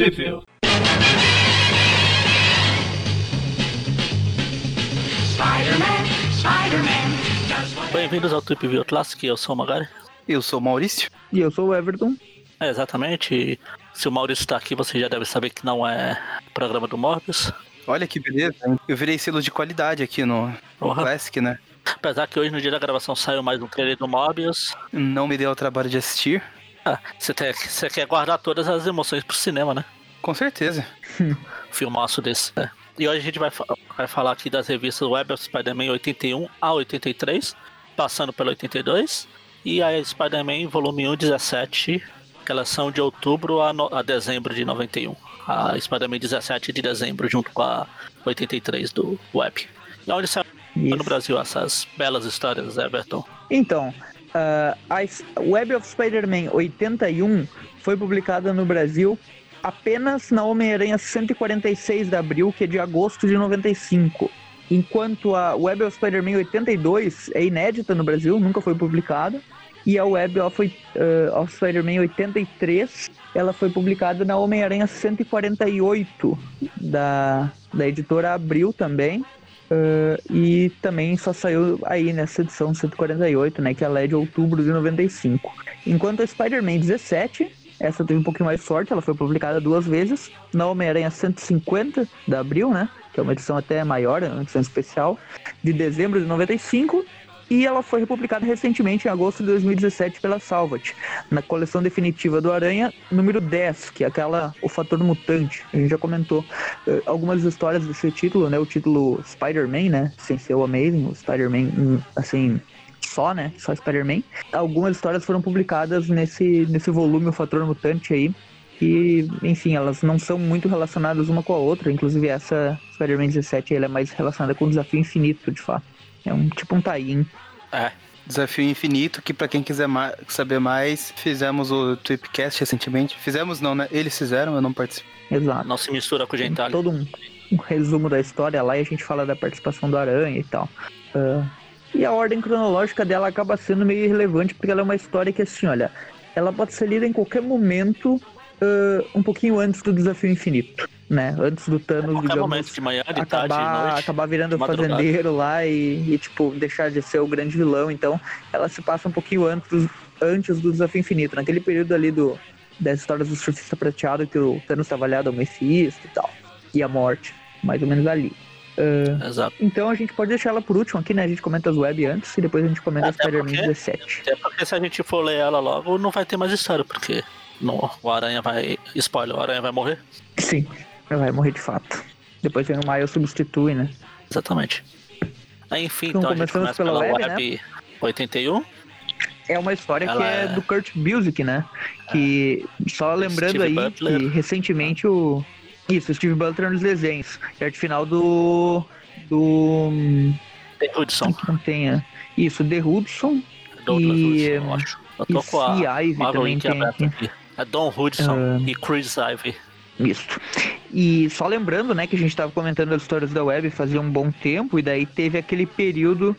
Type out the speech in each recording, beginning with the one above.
Tripville. Bem-vindos ao Trip View Classic, eu sou o Magari. Eu sou o Maurício. E eu sou o Everton. É, exatamente. Se o Maurício está aqui, você já deve saber que não é programa do Morbius. Olha que beleza. Eu virei selo de qualidade aqui no, no. Classic, né? Apesar que hoje, no dia da gravação, saiu mais um trailer do Morbius. Não me deu o trabalho de assistir. Ah, você, tem- você quer guardar todas as emoções pro cinema, né? Com certeza. Filmaço desse. né? E hoje a gente vai, vai falar aqui das revistas Web of Spider-Man 81 a 83, passando pelo 82, e a Spider-Man volume 1, 17, que elas são de outubro a, no- a dezembro de 91. A Spider-Man 17 de dezembro, junto com a 83 do Web. E onde saiu no Isso. Brasil essas belas histórias, Everton? Então, a S- Web of Spider-Man 81 foi publicada no Brasil apenas na Homem-Aranha 146 de abril, que é de agosto de 95. Enquanto a Web of Spider-Man 82 é inédita no Brasil, nunca foi publicada. E a Web of, ah, of Spider-Man 83, ela foi publicada na Homem-Aranha 148 da, da editora Abril também. Uh, e também só saiu aí nessa edição 148, né? Que ela é de outubro de 95. Enquanto a Spider-Man 17, essa teve um pouquinho mais sorte, ela foi publicada duas vezes. Na Homem-Aranha 150 de abril, né? Que é uma edição até maior, é uma edição especial, de dezembro de 95. E ela foi republicada recentemente em agosto de 2017 pela Salvat, na coleção definitiva do Aranha, número 10, que é aquela O Fator Mutante. A gente já comentou eh, algumas histórias desse título, né? O título Spider-Man, né? Sem ser o Amazing, o Spider-Man, hum, assim, só, né? Só Spider-Man. Algumas histórias foram publicadas nesse, nesse volume, O Fator Mutante aí. E, enfim, elas não são muito relacionadas uma com a outra. Inclusive, essa Spider-Man 17 ela é mais relacionada com o Desafio Infinito, de fato. É um tipo um tie-in. É, Desafio Infinito, que pra quem quiser ma- saber mais, fizemos o Tweepcast recentemente. Fizemos não, né? Eles fizeram, eu não participei. Exato. não se mistura com o Tem Gentile. todo um, um resumo da história lá e a gente fala da participação do Aranha e tal. Ah, e a ordem cronológica dela acaba sendo meio irrelevante porque ela é uma história que, assim, olha, ela pode ser lida em qualquer momento, ah, um pouquinho antes do Desafio Infinito, né? Antes do Thanos, Qualquer digamos, de tarde, de acabar, acabar virando fazendeiro lá e, e, tipo, deixar de ser o grande vilão. Então, ela se passa um pouquinho antes, do- antes do Desafio Infinito, naquele período ali do, das histórias do Surfista Prateado, que o Thanos estava aliado ao Mephisto e tal. E a morte, mais ou menos ali. Ah, Exato. então a gente pode deixar ela por último aqui, né? A gente comenta as web antes e depois a gente comenta Até Spider-Man porque- 17. Até porque se a gente for ler ela logo, não vai ter mais história, porque no, o Aranha vai. Spoiler, o Aranha vai morrer. Sim, ela vai morrer de fato. Depois vem o Miles substitui, né? Exatamente. Aí, enfim, Então, então, a gente começa pela pela web, web, 81. É uma história que Ela é é- do Kurt Busiek, né? Que, só lembrando Steve aí, Butler. que recentemente o... Isso, Steve Butler nos desenhos. E arte final do... Do... The Hudson. Não tenha... Isso, The Hudson Douglas E, Hudson, eu acho. Eu e tô com a Marvel também tem. É Don Hudson Ah. e Chris Ivy. Isso. E só lembrando, né, que a gente tava comentando as histórias da web fazia um bom tempo, e daí teve aquele período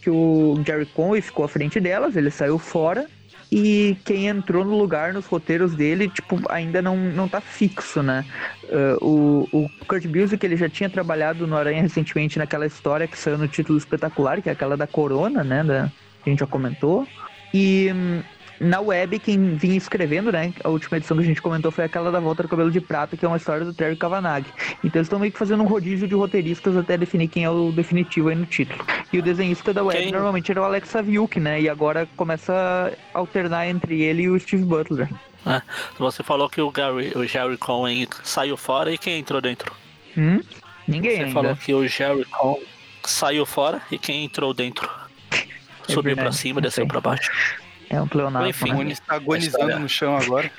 que o Jerry Conway ficou à frente delas, ele saiu fora, e quem entrou no lugar nos roteiros dele, tipo, ainda não, não tá fixo, né? Ah, o, o Kurt Busiek, ele já tinha trabalhado no Aranha recentemente naquela história que saiu no título espetacular, que é aquela da Corona, né, da, que a gente já comentou. E hum, na web, quem vinha escrevendo, né? A última edição que a gente comentou foi aquela da Volta do Cabelo de Prata, que é uma história do Terry Kavanagh. Então eles estão meio que fazendo um rodízio de roteiristas até definir quem é o definitivo aí no título. E o desenhista da web Quem? normalmente era o Alex Saviuk, né? E agora começa a alternar entre ele e o Steve Butler. né? Você falou que o, Gary, o Jerry Cohen saiu fora e quem entrou dentro? Hum? Ninguém Você ainda. falou que o Jerry Cohen saiu fora e quem entrou dentro? É Subiu pra verdade, cima, desceu pra baixo. É um pleonasmo, Enfim, né? Está agonizando história. no chão agora.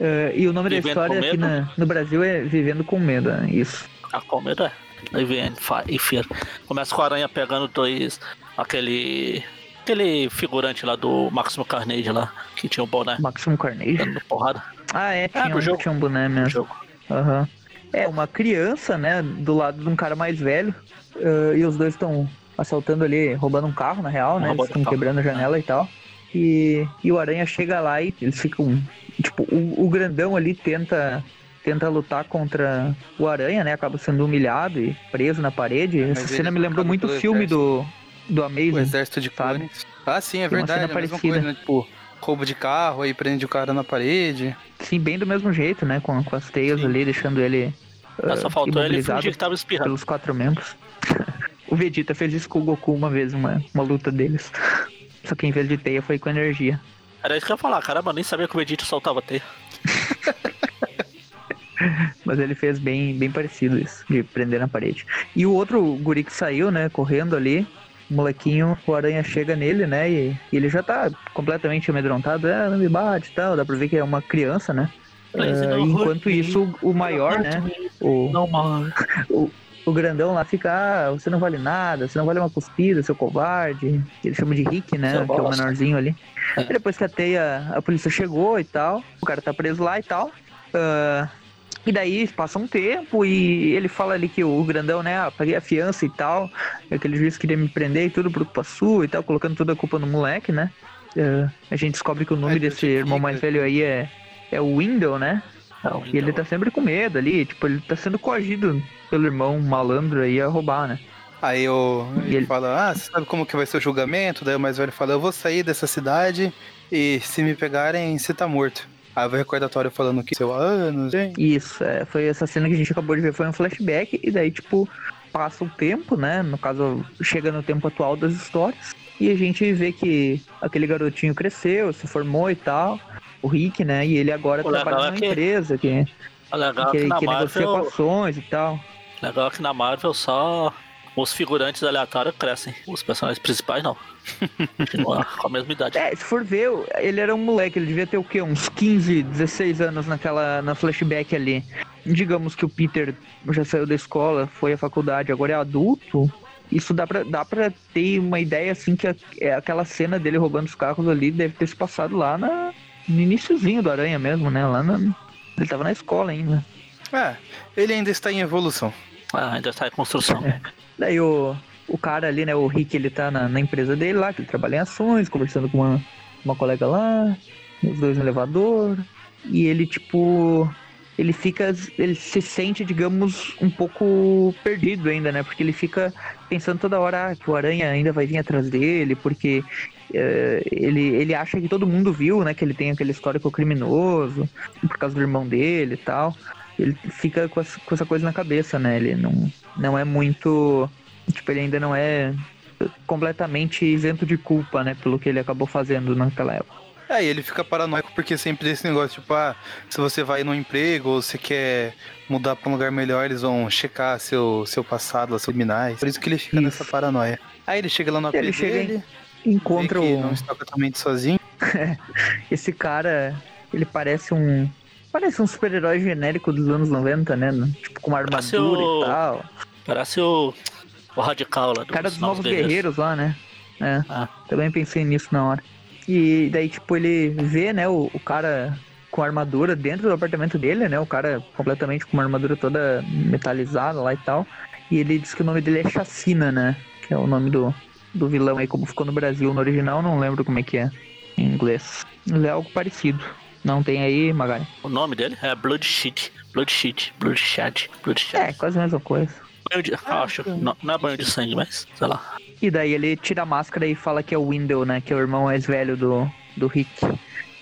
Eh, e o nome da Vivendo história com aqui na- no Brasil é Vivendo com Medo, né? Isso. A comida aí vem e Fear. Começa com a aranha pegando dois. Aquele. Aquele figurante lá do Máximo Carnage lá, que tinha o boné Maximum Carnage. dando porrada Ah, é, tinha, do um, jogo. tinha um boné mesmo. jogo. Aham. É, uma criança, né, do lado de um cara mais velho. eh, e os dois estão assaltando ali, roubando um carro, na real, né? Eles estão um quebrando a janela e tal. E, e o Aranha chega lá e eles ficam. Tipo, o, o grandão ali tenta tenta lutar contra o Aranha, né? Acaba sendo humilhado e preso na parede. Mas Essa cena me lembrou acaba muito o filme do, do O Amazing. exército de sabe? clones. Ah, sim, é Tem uma verdade. cena É a mesma parecida. coisa, né? Tipo, roubo de carro, aí prende o cara na parede. Sim, bem do mesmo jeito, né? Com, com as teias Sim. ali, deixando ele. Ah, Só ah, faltou ele fingir que tava espirrando. pelos quatro membros. o Vegeta fez isso com o Goku uma vez, uma, uma luta deles. Só que em vez de teia foi com energia. Era isso que eu ia falar, caramba, nem sabia que o Vegeta soltava teia. Mas ele fez bem, bem parecido isso, de prender na parede. E o outro guri que saiu, né, correndo ali, o molequinho, o aranha chega nele, né, e, e ele já tá completamente amedrontado, é, não me bate e tal, dá pra ver que é uma criança, né. Não enquanto isso, o maior, né, o, Não, mano. o grandão lá fica, ah, você não vale nada, você não vale uma cuspida, seu covarde. Ele chama de Rick, né? Seu que é o menorzinho ali. É. E depois que a teia, a polícia chegou e tal, o cara tá preso lá e tal. ah, e daí passa um tempo e ele fala ali que o grandão, né, ah, paguei a fiança e tal. Aquele juiz queria me prender e tudo por culpa sua e tal, colocando toda a culpa no moleque, né? Ah, a gente descobre que o nome É, desse irmão mais velho aí é, é o Window, né? Não, E ele então, tá sempre com medo ali, tipo, ele tá sendo coagido pelo irmão malandro aí a roubar, né? Aí o, ele, ele- fala, ah, você sabe como que vai ser o julgamento? Daí o mais velho fala, eu vou sair dessa cidade e se me pegarem, você tá morto. Aí vai o recordatório falando que seu anos, hein? Isso, é, foi essa cena que a gente acabou de ver, foi um flashback, e daí, tipo, passa o tempo, né? No caso, chega no tempo atual das histórias, e a gente vê que aquele garotinho cresceu, se formou e tal, o Rick, né? E ele agora O trabalha é numa que- empresa que, legal que, é que na que negocia com Marvel, ações e tal. legal é que na Marvel só os figurantes aleatórios crescem. Os personagens principais não. Continua com a mesma idade. É, se for ver, ele era um moleque, ele devia ter o quê? Uns 15, 16 anos naquela, na flashback ali. Digamos que o Peter já saiu da escola, foi à faculdade, agora é adulto. Isso dá pra, dá pra ter uma ideia, assim, que a- é aquela cena dele roubando os carros ali deve ter se passado lá na, no iniciozinho do Aranha mesmo, né? Lá na, ele tava na escola ainda. É, ele ainda está em evolução. Ah, ainda está em construção. Daí o, o cara ali, né, o Rick, ele tá na, na empresa dele lá, que ele trabalha em ações, conversando com uma, uma colega lá, os dois no elevador, e ele, tipo, ele fica, ele se sente, digamos, um pouco perdido ainda, né, porque ele fica pensando toda hora ah, que o Aranha ainda vai vir atrás dele, porque ele, ele acha que todo mundo viu, né, que ele tem aquele histórico criminoso, por causa do irmão dele e tal. Ele fica com essa, com essa coisa na cabeça, né? Ele não, não é muito. Tipo, ele ainda não é completamente isento de culpa, né? Pelo que ele acabou fazendo naquela época. É, e ele fica paranoico porque sempre esse negócio, tipo, ah, se você vai num emprego ou você quer mudar pra um lugar melhor, eles vão checar seu, seu passado, seus criminais. Por isso que ele fica Isso. nessa paranoia. Aí ele chega lá no AP Ele chega dele, Encontra o, não está totalmente sozinho. esse cara, ele parece um. Parece um super-herói genérico dos anos 90, né? Tipo, com uma Parece armadura o- e tal. Parece o, o radical lá do Cara dos Novos Guerreiros lá, né? É. Ah. Também pensei nisso na hora. E daí, tipo, ele vê, né, o, o cara com a armadura dentro do apartamento dele, né? O cara completamente com uma armadura toda metalizada lá e tal. E ele diz que o nome dele é Chacina, né? Que é o nome do, do vilão aí, como ficou no Brasil no original, não lembro como é que é em inglês. Mas é algo parecido. Não tem aí, Magari? O nome dele é Bloodshed. Bloodshed. Bloodshed. Bloodshed. É, quase a mesma coisa. Banho de, acho. Não, não é banho de sangue, mas sei lá. E daí ele tira a máscara e fala que é o Window, né? Que é o irmão mais velho do, do Rick.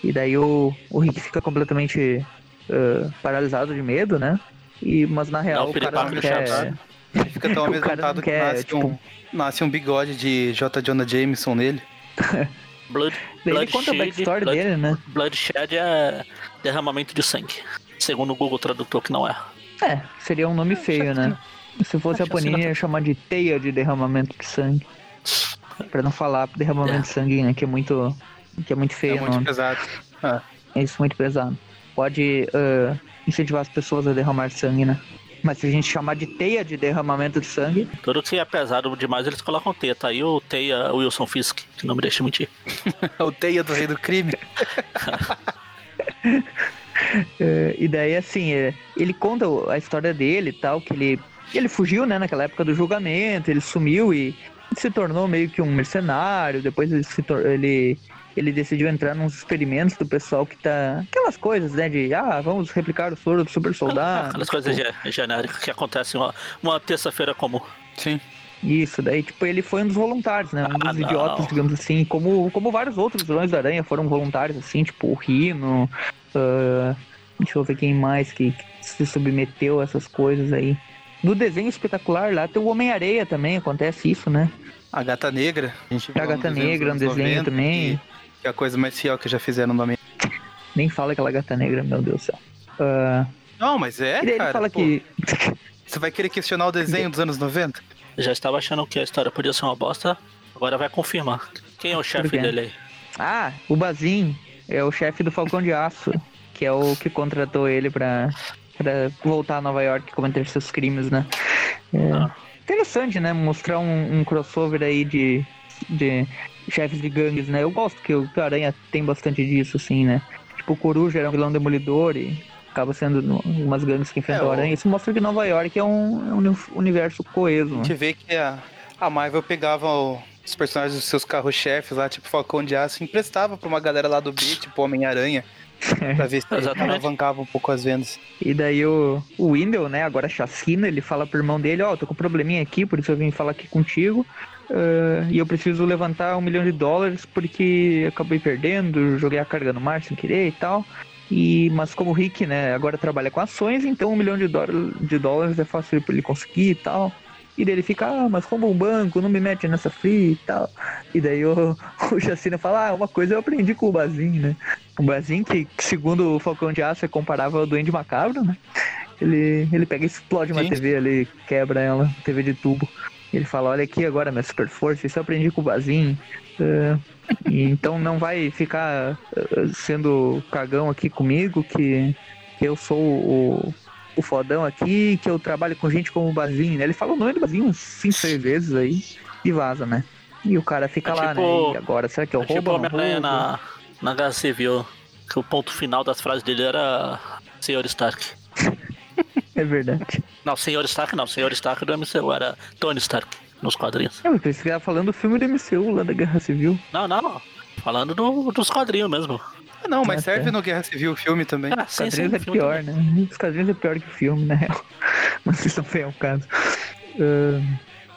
E daí o, o Rick fica completamente ah, paralisado de medo, né? E, mas na real um o cara não quer. chapéu. Fica tão amedrontado que quer, nasce, tipo- um, nasce um bigode de J. Jonah Jameson nele. Blood, Daí ele conta a Bloodshed- backstory Blood- dele, né? Bloodshed é derramamento de sangue. Segundo o Google Tradutor, que não é. É, seria um nome feio, né? Se fosse a Acho assim, Panini, ia chamar de teia de derramamento de sangue. Pra não falar derramamento É. de sangue, né? Que é muito. Que é muito feio é muito nome. pesado. Ah, É isso muito pesado. Pode ah, incentivar as pessoas a derramar sangue, né? Mas se a gente chamar de teia de derramamento de sangue, Tudo que é pesado demais, eles colocam teta. Aí o Teia Wilson Fisk, que não me deixa mentir. o Teia do Rei do Crime. É, e daí, assim, é, ele conta a história dele e tal, que ele, ele fugiu, né, naquela época do julgamento, ele sumiu e se tornou meio que um mercenário, depois ele, se ele, ele decidiu entrar nos experimentos do pessoal que tá. Aquelas coisas, né? De ah, vamos replicar o soro do super soldado. Aquelas coisas ge- genéricas que acontecem uma, uma terça-feira comum. Sim. Isso, daí, tipo, ele foi um dos voluntários, né? Um Ah, dos não. idiotas, digamos assim, como, como vários outros vilões da Aranha foram voluntários, assim, tipo, o Rino, ah, deixa eu ver quem mais que, que se submeteu a essas coisas aí. No desenho espetacular lá tem o Homem-Areia também, acontece isso, né? A Gata Negra. A, gente A Gata Negra, um anos desenho 90, também. Que, é a coisa mais fiel que já fizeram no Homem. Nem fala aquela gata negra, meu Deus do céu. Ah, Não, mas é, e daí cara. ele fala pô. que. Você vai querer questionar o desenho dos anos 90? Eu já estava achando que a história podia ser uma bosta, agora vai confirmar. Quem é o chefe dele aí? Ah, o Bazin é o chefe do Falcão de Aço, que é o que contratou ele pra, pra voltar a Nova York e cometer seus crimes, né? É, Ah. Interessante, né? Mostrar um, um crossover aí de, de chefes de gangues, né? Eu gosto que o Aranha tem bastante disso, assim, né? Tipo, o Coruja era um vilão demolidor e acaba sendo umas gangues que enfrentam É, o o- Aranha. Isso mostra que Nova York é um, é um uni- universo coeso, A né? gente vê que a, a Marvel pegava o- os personagens dos seus carros-chefes lá, tipo Falcão de Aço, e emprestava pra uma galera lá do B, tipo Homem-Aranha, pra ver se Exatamente. alavancava um pouco as vendas. E daí o, o Wendell, né, agora chacina, ele fala pro irmão dele, ó, tô com um probleminha aqui, por isso eu vim falar aqui contigo. Ah, e eu preciso levantar um milhão de dólares porque acabei perdendo, joguei a carga no mar sem querer e tal. E, mas como o Rick, né, agora trabalha com ações, então um milhão de, de dólares é fácil pra ele conseguir e tal. E daí ele fica, ah, mas rouba um banco, não me mete nessa free e tal. E daí o, o Chacina fala, ah, uma coisa eu aprendi com o Bazin, né? O Bazin, que que segundo o Falcão de Aço é comparável ao Duende Macabro, né? Ele, ele pega e explode uma Sim. TV ali, quebra ela, TV de tubo. Ele fala, olha aqui agora minha super força, isso eu aprendi com o Bazin. Então não vai ficar sendo cagão aqui comigo, que, que eu sou o, o fodão aqui, que eu trabalho com gente como o Bazin, né? Ele fala o nome do Bazin uns 5, 6 vezes aí e vaza, né? E o cara fica É lá, tipo- né? E agora, será que eu É tipo roubo o ou não Homem-Aranha na, na Guerra Civil, que o ponto final das frases dele era Senhor Stark. É verdade. Não, Senhor Stark não, Senhor Stark do MCU era Tony Stark nos quadrinhos. É, mas pensei que tava falando do filme do MCU lá da Guerra Civil. Não, não, falando do- dos quadrinhos mesmo. Ah, não, mas Ah, serve tá. no Guerra Civil o filme também. Ah, Os sim, sim, quadrinhos é filme pior, também. né? Os quadrinhos é pior que o filme, na real. Mas isso não é o caso. Ah,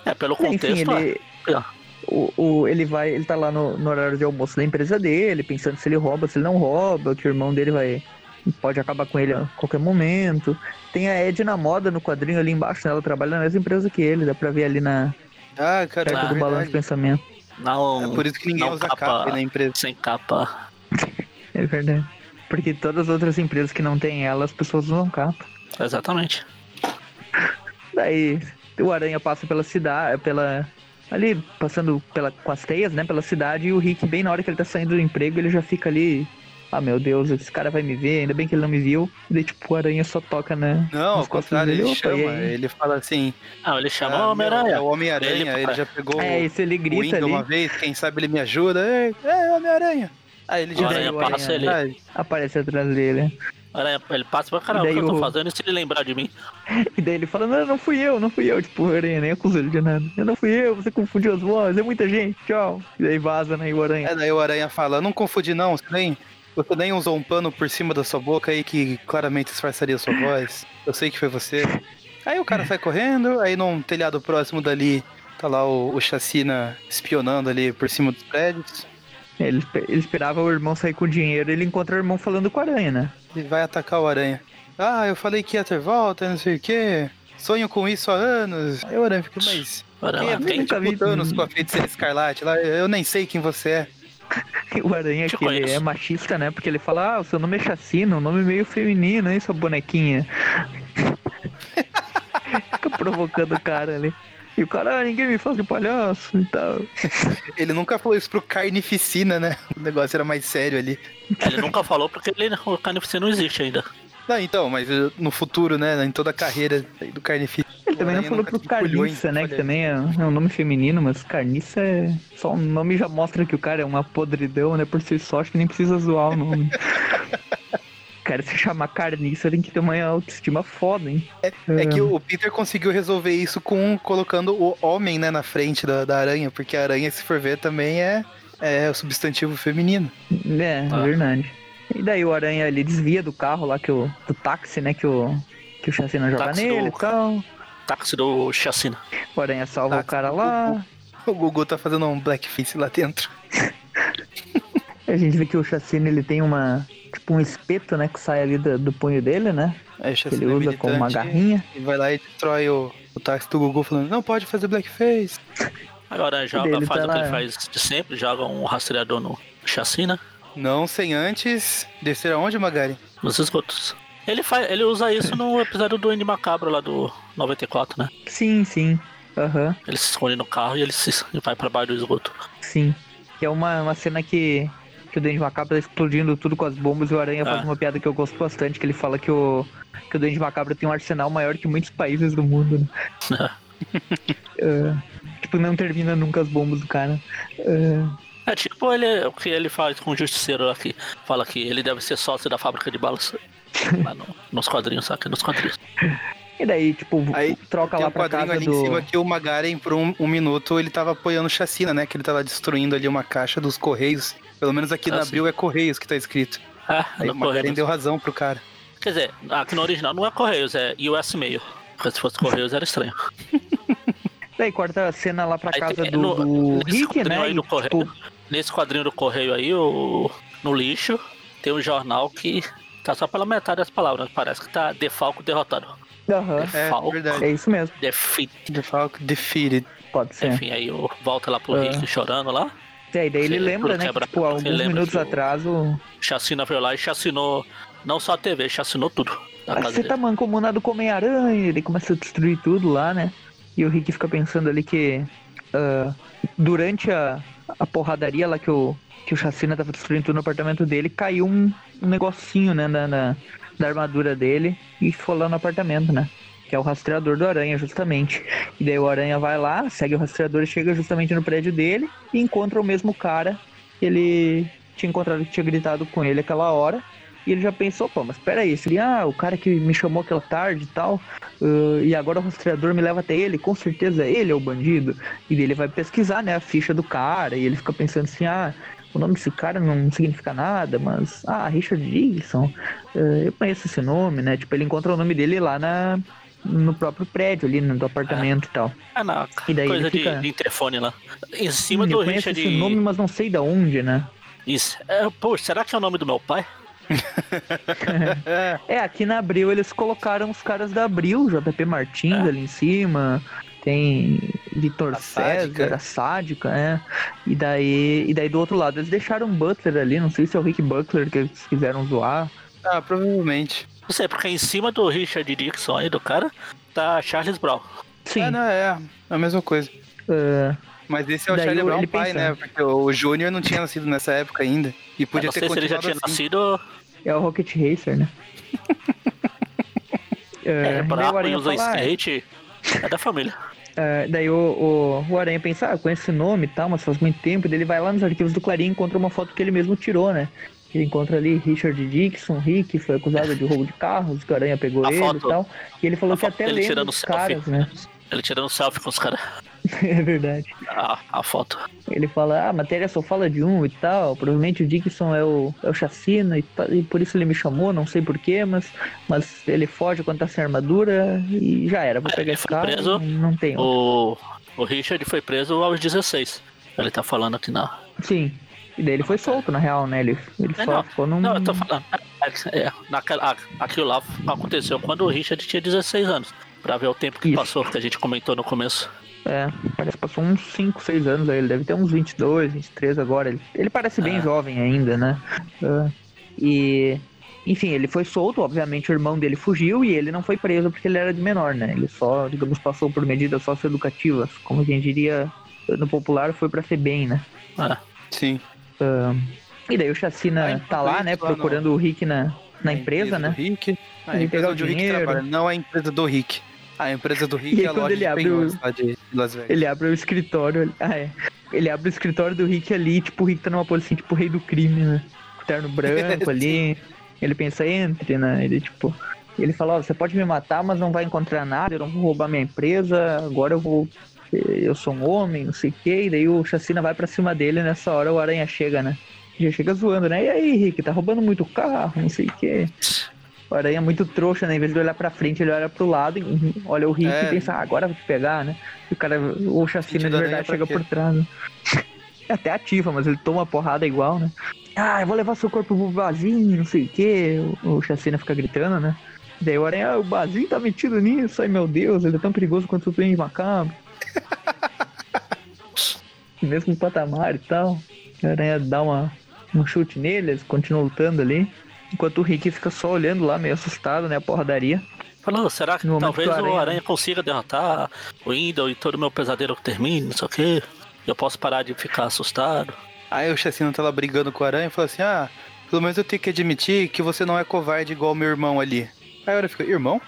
É, pelo enfim, contexto, ele, é. o, o- ele vai, ele tá lá no, no horário de almoço da empresa dele, pensando se ele rouba, se ele não rouba, que o irmão dele vai pode acabar com ele a qualquer momento. Tem a Edna Moda no quadrinho ali embaixo, né? Ela trabalha na mesma empresa que ele, dá pra ver ali na Ah, cara, perto é do balanço de pensamento. não, É por isso que ninguém usa capa- capa na empresa. sem capa. É verdade. Porque todas as outras empresas que não tem ela, as pessoas usam capa. Exatamente. Daí o Aranha passa pela cidade, pela. Ali, passando pela, com as teias, né, pela cidade, e o Rick, bem na hora que ele tá saindo do emprego, ele já fica ali. Ah, meu Deus, esse cara vai me ver, ainda bem que ele não me viu. E daí, tipo, o Aranha só toca, né? Não, ao contrário, dele, ele opa, chama, ele fala assim. Ah, ele chamou ah, o Homem-Aranha. É o Homem-Aranha, Ele- ele, já pegou É, isso ele o grita ali. uma vez, quem sabe ele me ajuda. É, é Homem-Aranha. Aí ele O já Aranha o passa Aranha- ele. Aparece atrás dele. Aranha, ele passa pra caramba o que daí eu tô o- fazendo e se ele lembrar de mim. E daí ele fala, não, não fui eu, não fui eu. Tipo, o Aranha nem acusa ele de nada. Eu não fui eu, você confundiu as vozes, é muita gente, tchau. E daí vaza, né? E o Aranha. É, daí o Aranha fala, não confundi não, você nem, você nem usou um pano por cima da sua boca aí que claramente disfarçaria a sua voz. Eu sei que foi você. Aí o cara sai correndo, aí num telhado próximo dali, tá lá o, o Chacina espionando ali por cima dos prédios. Ele, ele esperava o irmão sair com dinheiro ele encontra o irmão falando com a Aranha, né? Ele vai atacar o Aranha. Ah, eu falei que ia ter volta, não sei o quê. Sonho com isso há anos. Aí o Aranha fica, mas... Aranha, Quem é quem quem nunca vi- Thanos com a feiticeira escarlate lá? Eu nem sei quem você é. O Aranha, que ele é machista, né? Porque ele fala, ah, o seu nome é Chacina, um nome meio feminino, hein, sua bonequinha? Fica provocando o cara ali. E o cara, ah, ninguém me faz de palhaço e tal. Ele nunca falou isso pro Carnificina, né? O negócio era mais sério ali. Ele nunca falou porque ele, o Carnificina não existe ainda. Não, então, mas uh, no futuro, né? Em toda a carreira do Carnificina. Ele também não falou pro Carniça, né? Que também é, é um nome feminino, mas Carniça é. Só o nome já mostra que o cara é uma podridão, né? Por si só, acho que nem precisa zoar o nome. cara, se chamar Carniça tem que ter uma autoestima foda, hein? É que o Peter conseguiu resolver isso com colocando o homem, né, na frente da, da aranha, porque a aranha, se for ver, também é, é o substantivo feminino. É, Ah. é verdade. E daí o Aranha ele desvia do carro lá, que o, do táxi, né? Que o, que o Chacina joga Táxi nele e tal. Táxi do Chacina. O Aranha salva Táxi o cara lá. O Gugu tá fazendo um blackface lá dentro. A gente vê que o Chacina ele tem uma. Tipo um espeto, né? Que sai ali do, do punho dele, né? Chacina ele é usa como uma garrinha. E vai lá e destrói o, o táxi do Gugu falando, não pode fazer blackface. Agora joga, dele faz tá o que lá. ele faz de sempre, joga um rastreador no Chacina, Não sem antes descer aonde, Magari? nos esgotos. Ele, faz, ele usa isso no episódio do Andy Macabro lá do 94, né? Sim, sim. Aham, Ele se esconde no carro e ele se, e vai pra baixo do esgoto. sim. Que é uma, uma cena que. Que o Duende Macabro tá explodindo tudo com as bombas e o Aranha faz Ah. uma piada que eu gosto bastante, que ele fala que o, que o Duende Macabro tem um arsenal maior que muitos países do mundo, né? Ah, tipo, não termina nunca as bombas do cara. Ah, É tipo ele, o que ele faz com o Justiceiro aqui. Fala que ele deve ser sócio da fábrica de balas. Lá no- nos quadrinhos, sabe? Nos quadrinhos. e daí, tipo, Aí troca lá um pra quadrinho casa ali do... em cima que o Magaren, por um, um minuto, ele tava apoiando chacina, né? Que ele tava destruindo ali uma caixa dos Correios. Pelo menos aqui Ah, na. Abril é Correios que tá escrito. É, Aí o Magaren deu razão pro cara. Quer dizer, aqui no original não é Correios, é US Mail. Porque se fosse Correios era estranho. Daí corta a cena lá pra Aí casa tem- do, no- do nesse Rick, quadrinho né? aí E, do Correio, tipo, Nesse quadrinho do Correio aí, o, no lixo, tem um jornal que tá só pela metade das palavras. Parece que tá Defalco derrotado. aham, É, Falco. verdade. é isso mesmo, Defeat. The Falcon defeated. pode ser. Enfim, aí eu volta lá pro Ah. Rick chorando lá. É, e daí ele lembra, né, que, quebra- tipo, alguns minutos atrás o... Chacina veio lá e chacinou não só a TV, chacinou tudo Ah, Você dele. tá mancomunado com o Homem-Aranha, ele começa a destruir tudo lá, né? E o Rick fica pensando ali que ah, durante a, a porradaria lá que o, que o Chacina tava destruindo no apartamento dele, caiu um, um negocinho, né, na, na, na armadura dele e ficou lá no apartamento, né? Que é o rastreador do Aranha, justamente. E daí o Aranha vai lá, segue o rastreador e chega justamente no prédio dele e encontra o mesmo cara que ele tinha encontrado, que tinha gritado com ele aquela hora. E ele já pensou, pô, mas peraí, ali, ah, o cara que me chamou aquela tarde e tal, ah, e agora o rastreador me leva até ele, com certeza ele é o bandido. E ele vai pesquisar, né, a ficha do cara, e ele fica pensando assim, ah, o nome desse cara não significa nada, mas, ah, Richard Dixon, ah, eu conheço esse nome, né, tipo, ele encontra o nome dele lá na, no próprio prédio ali, no do apartamento e tal. É na E daí coisa ele de, fica- de interfone lá. Em cima Hum, do eu conheço Richard. esse nome, mas não sei da onde, né. Isso. É, pô, será que é o nome do meu pai? É, É, aqui na Abril eles colocaram os caras da Abril, JP Martins É. ali em cima, tem Vitor A Sádica. César, a Sádica, é. E daí, e daí do outro lado eles deixaram o Butler ali, não sei se é o Rick Butler que eles quiseram zoar. ah, provavelmente. Não sei, porque em cima do Richard Dixon aí, do cara, tá Charles Brown. Sim, É, não, é a mesma coisa. ah, Mas esse é o Daí Charlie o- Brown ele pai, pensa- né? Porque o Júnior não tinha nascido nessa época ainda. E podia não ter sei se ele já continuado tinha assim. nascido. é o Rocket Racer, né? É, É, e Aranha usa ah, skate. É da família. É, daí o, o, o Aranha pensa, ah, eu conheço esse nome e tal, mas faz muito tempo. Daí ele vai lá nos arquivos do Clarim e encontra uma foto que ele mesmo tirou, né? Ele encontra ali Richard Dixon, Rick, foi acusado de roubo de carros, que o Aranha pegou A ele foto- e tal. E ele falou que foto até lembra tirando dos selfie. caras, né? Ele tirando selfie com os caras. é verdade. A, a foto. Ele fala, ah, a matéria só fala de um e tal, provavelmente o Dixon é o, é o chacina e, e por isso ele me chamou, não sei porquê, mas, mas ele foge quando tá sem armadura e já era, vou É, pegar ele esse cara, preso, não tem. O, o Richard foi preso aos 16. Ele tá falando aqui na. Sim, e daí ele foi solto, na real, né? Ele, ele É, só não, ficou num... Não, eu tô falando. É, é, naquela, aquilo lá aconteceu quando o Richard tinha 16 anos. Pra ver o tempo que Isso. passou, que a gente comentou no começo. É, parece que passou uns 5, 6 anos aí. Ele deve ter uns 22, 23 agora. Ele, ele parece bem Ah. jovem ainda, né? É, e. Enfim, ele foi solto, obviamente o irmão dele fugiu e ele não foi preso porque ele era de menor, né? Ele só, digamos, passou por medidas socioeducativas, como quem diria no popular, foi pra ser bem, né? É. Sim. E daí o Chacina Ah, tá lá, né, isso lá no- procurando o Rick na, na empresa, do né? Rick. A empresa onde o Rick trabalha, não a empresa do Rick. A empresa do Rick E é a loja ele abre o- de Las Vegas. Ele abre o escritório. Ah, é. Ele abre o escritório do Rick ali, tipo, o Rick tá numa posição, tipo, rei do crime, né? Com terno branco ali. Ele pensa, entre, né? Ele, tipo. Ele fala, ó, você pode me matar, mas não vai encontrar nada, eu não vou roubar minha empresa, agora eu vou Eu sou um homem, não sei o que. E daí o Chacina vai pra cima dele. Nessa hora o Aranha chega, né? Já chega zoando, né? E aí, Rick, tá roubando muito carro, não sei o que. O Aranha é muito trouxa, né? Em vez de olhar pra frente, ele olha pro lado, e olha o Rick É. e pensa, ah, agora vou te pegar, né? E o cara, o Chacina de verdade chega quê? por trás. Né? É até ativa, mas ele toma porrada igual, né? Ah, eu vou levar seu corpo pro Bazinho, não sei o que. O, Chacina fica gritando, né? Daí o Aranha, ah, o Bazinho tá metido nisso, ai meu Deus, ele é tão perigoso quanto o Duende Macabro. Mesmo patamar e tal. O Aranha dá uma, um chute nele, eles continuam lutando ali. Enquanto o Rick fica só olhando lá, meio assustado, né? A porradaria. Falando, será que No momento talvez que o Aranha- Aranha consiga derrotar o Window e todo o meu pesadelo termine, não sei o quê? Eu posso parar de ficar assustado. Aí o Chacina tá lá brigando com o Aranha e fala assim: Ah, pelo menos eu tenho que admitir que você não é covarde igual meu irmão ali. Aí o Aranha fica: Irmão?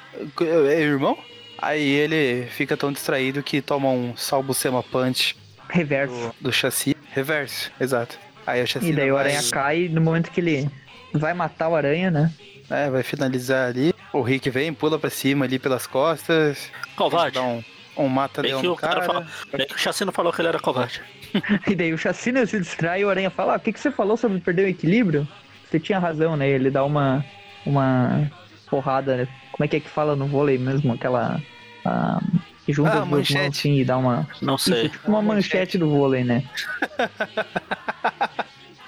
É irmão? Aí ele fica tão distraído que toma um salbucema punch Reverso. do, do chassi. Reverso, exato. Aí o chassi E daí o vai, Aranha cai e no momento que ele vai matar o Aranha, né? é, vai finalizar ali. O Rick vem, pula pra cima ali pelas costas. Covarde. Dá um, um mata-leão Bem que no o cara, cara. falou, bem que o Chacino falou que ele era covarde. E daí o Chacina se distrai e o Aranha fala, ah, o que, que você falou sobre perder o equilíbrio? Você tinha razão, né? Ele dá uma, uma porrada, né? Como é que é que fala no vôlei mesmo? Aquela... ah, que junta Ah, as duas mãos assim e dá uma... Não Isso, sei. tipo uma manchete do vôlei, né?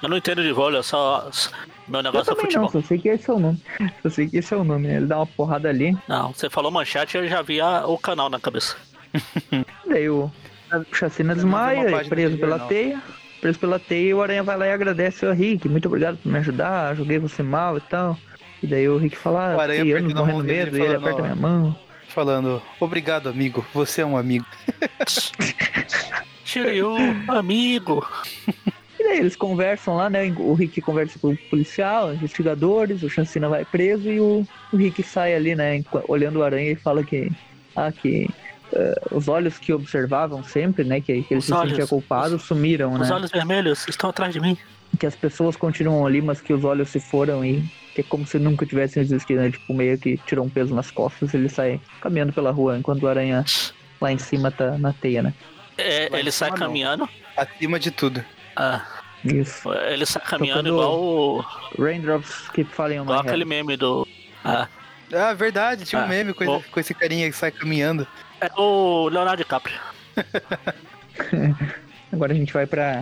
Eu não entendo de vôlei, eu só. Meu Eu negócio é também não, futebol. só sei que esse é o nome. Só sei que esse é o nome, né? Ele dá uma porrada ali. Não, você falou manchete eu já vi a- o canal na cabeça. Daí o o Chacina Eu desmaia, é preso pela jornal. teia. Preso pela teia e o Aranha vai lá e agradece ao Rick. Muito obrigado por me ajudar, joguei você mal e tal. E daí o Rick fala, O ah, Aranha fiquei anos morrendo medo, e e ele aperta minha mão. Falando: Obrigado, amigo. Você é um amigo. Shiryu, amigo. Daí eles conversam lá, né? O Rick conversa com o policial, investigadores, o Chancina vai preso e o, o Rick sai ali, né? Olhando o aranha e fala que. Ah, que. eh, os olhos que observavam sempre, né? Que, que ele Os se sentia olhos, culpado, os- sumiram, né? Os olhos vermelhos estão atrás de mim. que as pessoas continuam ali, mas que os olhos se foram e que é como se nunca tivessem existido, né? Tipo, meio que tirou um peso nas costas ele sai caminhando pela rua, enquanto o aranha lá em cima tá na teia, né? É, ele sai caminhando. Acima de tudo. ah, Isso. ele sai caminhando Tocando- igual, o- Raindrops keep falling on my igual head. aquele meme do. Ah, Ah, verdade, tinha um Ah, meme com, com esse carinha que sai caminhando. é o Leonardo DiCaprio. Agora a gente vai pra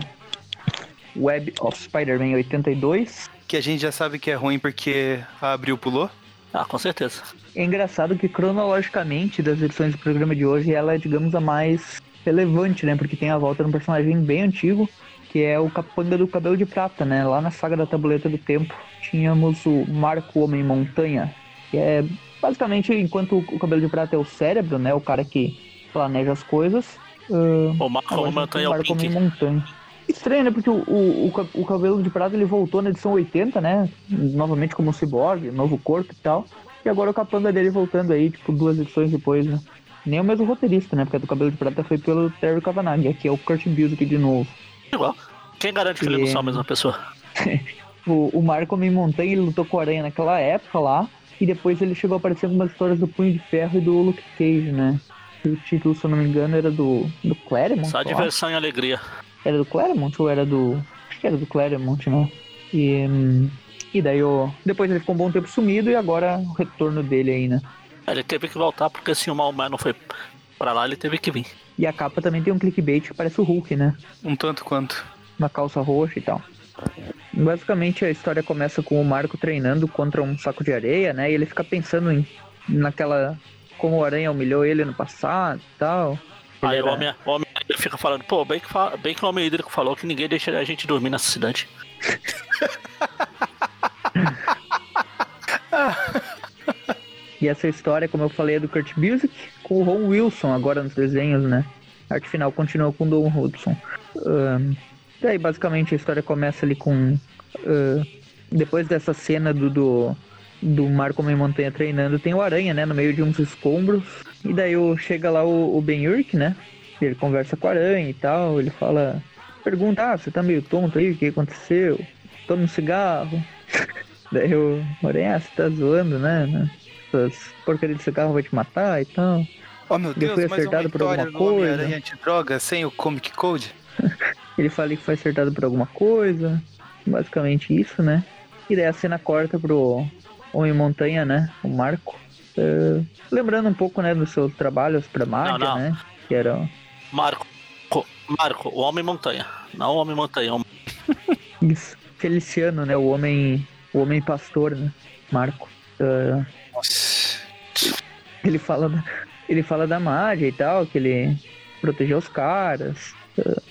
Web of Spider-Man 82. Que a gente já sabe que é ruim porque a Abril pulou. Ah, com certeza. É engraçado que cronologicamente das edições do programa de hoje ela é, digamos, a mais relevante, né? Porque tem a volta de um personagem bem antigo, que é o Capanga do Cabelo de Prata, né? Lá na saga da Tabuleta do Tempo, tínhamos o Marco Homem Montanha, que é basicamente, enquanto o Cabelo de Prata é o cérebro, né? O cara que planeja as coisas. ah, O Marco gente Montanha é o Marco. Homem Montanha. Estranho, né? Porque o, o, o, ca- o Cabelo de Prata ele voltou na edição 80, né? Novamente como um ciborgue, novo corpo e tal. E agora o capanga dele voltando aí, tipo, duas edições depois, né? Nem o mesmo roteirista, né? Porque a do Cabelo de Prata foi pelo Terry Cavanagh, aqui é o Kurt Busiek de novo. Igual. Quem garante que ele não E- são a mesma pessoa? O, o Marco Homem Montanha, ele lutou com o Aranha naquela época lá. E depois ele chegou a aparecer com umas histórias do Punho de Ferro e do Luke Cage, né? E o título, se eu não me engano, era do, do Claremont. Só eu diversão e alegria. Era do Claremont ou era do. Acho que era do Claremont, né? E, e daí o. Depois ele ficou um bom tempo sumido e agora o retorno dele aí, né? Ele teve que voltar porque se o Malman não foi pra lá, ele teve que vir. E a capa também tem um clickbait que parece o Hulk, né? Um tanto quanto. Uma calça roxa e tal. Basicamente a história começa com o Marco treinando contra um saco de areia, né? E ele fica pensando em naquela. como o aranha humilhou ele no passado e tal. Ele Aí o era- homem, o homem fica falando, pô, bem que, fa- bem que o homem hídrico falou que ninguém deixa a gente dormir nessa cidade. E essa história, como eu falei, é do Kurt Busiek com o Ron Wilson agora nos desenhos, né? A arte final continua com o Don Hudson. Ahn, daí, basicamente, a história começa ali com... ah, depois dessa cena do, do, do Marco Homem Montanha treinando, tem o Aranha, né? No meio de uns escombros. E daí o, chega lá o, o Ben Urich, né? Ele conversa com o Aranha e tal. Ele fala... Pergunta, ah, você tá meio tonto aí? O que aconteceu? Toma um cigarro. daí o Aranha, ah, você tá zoando, né? né? essas porcaria de cigarro vai te matar e tal. Oh meu Ele Deus, foi mas uma acertado por alguma coisa? Homem-Aranha Antidroga sem o Comic Code? Ele fala que foi acertado por alguma coisa. Basicamente isso, né? E daí a cena corta pro Homem-Montanha, né? O Marco. Eh, lembrando um pouco, né, dos seus trabalhos pra Mágia, não. né? Que era Marco. Marco, o Homem-Montanha. Não o Homem-Montanha. o- isso. Feliciano, né? O homem. O homem pastor, né? Marco. Nossa. ele fala da, ele fala da Mágia e tal, que ele protegeu os caras.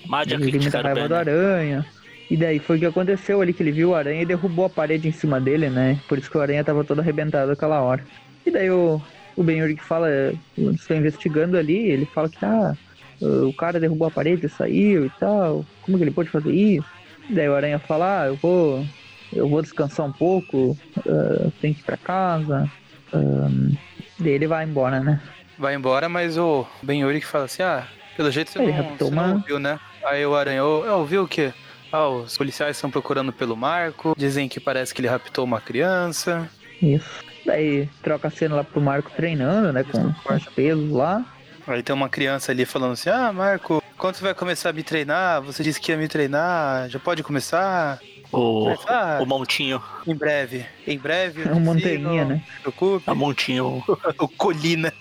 Mádia Ele tem muita criticar raiva do aranha. E daí foi o que aconteceu ali, que ele viu o aranha e derrubou a parede em cima dele, né? Por isso que o aranha tava todo arrebentado aquela hora. E daí o, o Ben que fala, estou investigando ali, ele fala que ah, o cara derrubou a parede e saiu e tal. Como que ele pode fazer isso? E daí o aranha fala, ah, eu vou. Eu vou descansar um pouco, ah, tenho que ir pra casa. Ahn, daí ele vai embora, né? Vai embora, mas o Ben Yuri que fala assim, ah, pelo jeito você Ele não, raptou você não ouviu, né? Aí o Aranha, "Ô, eu ouvi o quê? Ah, os policiais estão procurando pelo Marco, dizem que parece que ele raptou uma criança. Isso. Daí troca a cena lá pro Marco treinando, né? Com, com os pesos lá. Aí tem uma criança ali falando assim, ah, Marco, quando você vai começar a me treinar? Você disse que ia me treinar, já pode começar? O, Ah. o Montinho. Em breve. Em breve. É um ensino, né? Não se preocupe. A Montinho. O Colina.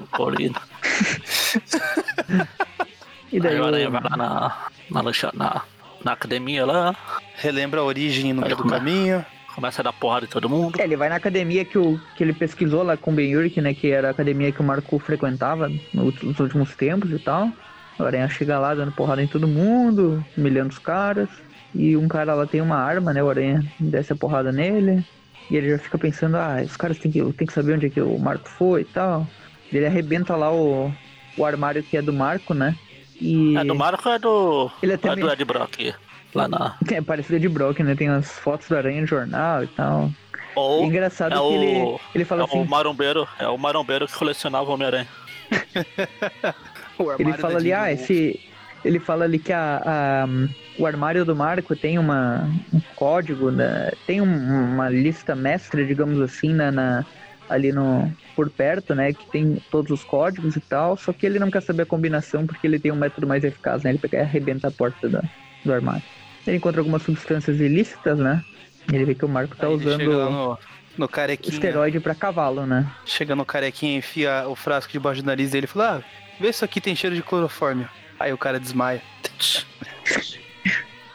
O Colina. E daí o- Aranha vai lá na, na, lancha- na, na academia lá, Relembra a origem no meio do caminho. começa a dar porrada em todo mundo. É, ele vai na academia que, o, que ele pesquisou lá com o Ben Urich, né? Que era a academia que o Marco frequentava nos, nos últimos tempos e tal. O Aranha chega lá dando porrada em todo mundo, humilhando os caras. E um cara lá tem uma arma, né? O Aranha desce a porrada nele. E ele já fica pensando, ah, os caras têm que, tem que saber onde é que o Marco foi e tal. Ele arrebenta lá o, o armário que é do Marco, né? E É do Marco é do. Ele é até do Ed Brock. Lá na. é parecido de Brock, né? Tem as fotos do Aranha no jornal e tal. Ou E engraçado é que ele, o- ele fala é assim, o marombeiro. É o marombeiro que colecionava o Homem-Aranha. O Ele fala ali, ah, esse. Ele fala ali que a, a- o armário do Marco tem uma, um código, né? tem um- uma lista mestra, digamos assim, na, na- ali no por perto, né? Que tem todos os códigos e tal. Só que ele não quer saber a combinação porque ele tem um método mais eficaz, né? Ele pega e arrebenta a porta da- do armário. Ele encontra algumas substâncias ilícitas, né? Ele vê que o Marco tá Aí usando no, no carequinha. esteroide pra cavalo, né? Chega no carequinha, enfia o frasco debaixo do nariz dele e fala: Ah, vê se isso aqui tem cheiro de clorofórmio. Aí o cara desmaia.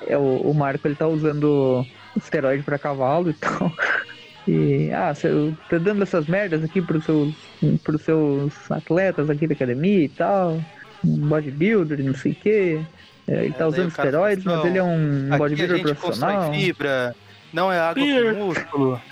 É, o, o Marco ele tá usando esteroide pra cavalo e tal. E, ah, você tá dando essas merdas aqui pros seus, pros seus atletas aqui da academia e tal. Um bodybuilder, não sei o quê. É, ele É, tá usando esteroides, mas ele é um Aqui a bodybuilder gente profissional. fibra, não é água Beer. com músculo.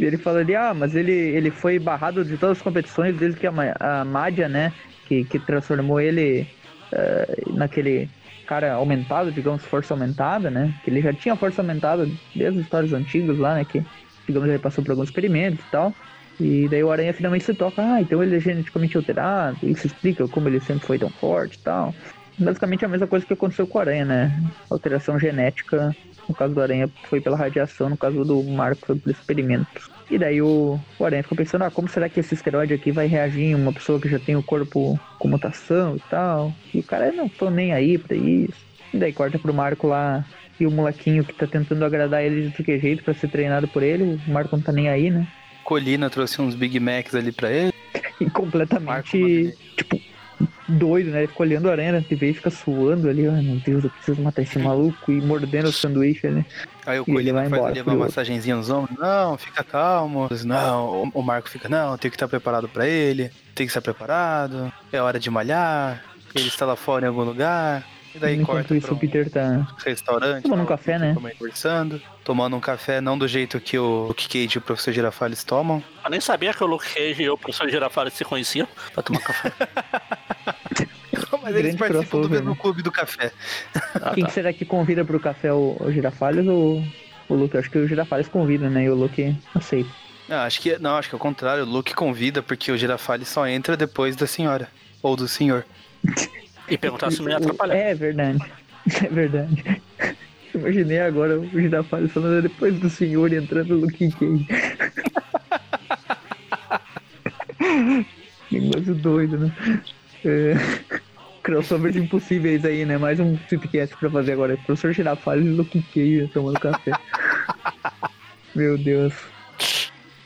E ele fala ali, ah, mas ele, ele foi barrado de todas as competições desde que a, a Mádia, né, que, que transformou ele eh, naquele cara aumentado, digamos, força aumentada, né? Que ele já tinha força aumentada desde as histórias antigas lá, né? Que, digamos, ele passou por alguns experimentos e tal. E daí o Aranha finalmente se toca, ah, então ele é geneticamente alterado, isso explica como ele sempre foi tão forte e tal. Basicamente a mesma coisa que aconteceu com o Aranha, né? Alteração genética no caso do Aranha foi pela radiação, no caso do Marco foi por experimentos. E daí o, o Aranha ficou pensando, ah, como será que esse esteroide aqui vai reagir em uma pessoa que já tem o corpo com mutação e tal? E o cara, não tô nem aí pra isso. E daí corta pro Marco lá e o molequinho que tá tentando agradar ele de qualquer jeito pra ser treinado por ele. O Marco não tá nem aí, né? Colina trouxe uns Big Macs ali pra ele. E Marco completamente, manda tipo, doido, né? Ele fica olhando a aranha na TV e fica suando ali. Ai meu Deus, eu preciso matar esse maluco e mordendo o sanduíche ali. Aí o Colina vai embora, ali uma massagenzinha nos ombros. Não, fica calmo. Não, o- o Marco fica, não, tem que estar preparado pra ele. Tem que estar preparado. É hora de malhar. Ele está lá fora em algum lugar. E daí Enquanto corta isso, pra o um Peter tá restaurante. Tomando lá, um café, né? Conversando. Tomando um café, não do jeito que o Luke Cage e o Professor Girafales tomam. Eu nem sabia que o Luke Cage e o professor Girafales se conheciam pra tomar café. Mas eles Grande participam do mesmo né? clube do café. Ah, Quem tá. que será que convida pro café o, o Girafales ou o Luke? Acho que o Girafales convida, né? E o Luke aceita. Não, acho que não, acho que é o contrário. O Luke convida porque o Girafales só entra depois da senhora ou do senhor. E perguntar se não ia atrapalhar. É verdade. É verdade. Imaginei agora o Girafales falando depois do senhor entrando no Luke Cage. negócio doido, né? É... Crossovers impossíveis aí, né? Mais um Tripcast pra fazer agora. Professor Girafales do Kikei tomando café. Meu Deus.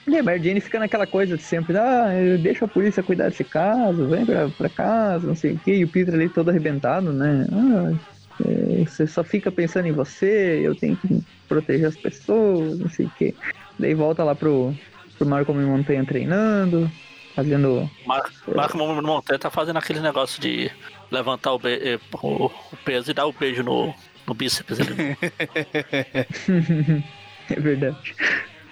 E a Mary Jane fica naquela coisa de sempre, ah, deixa a polícia cuidar desse caso, vem pra, pra casa, não sei o que, e o Peter ali todo arrebentado, né? Ah, é, você só fica pensando em você, eu tenho que proteger as pessoas, não sei o que. Daí volta lá pro, pro Marco Montanha treinando, fazendo. Mar Marco Montanha tá fazendo aquele negócio de levantar o, eh, o, o peso e dar o beijo no, no bíceps ali. é verdade.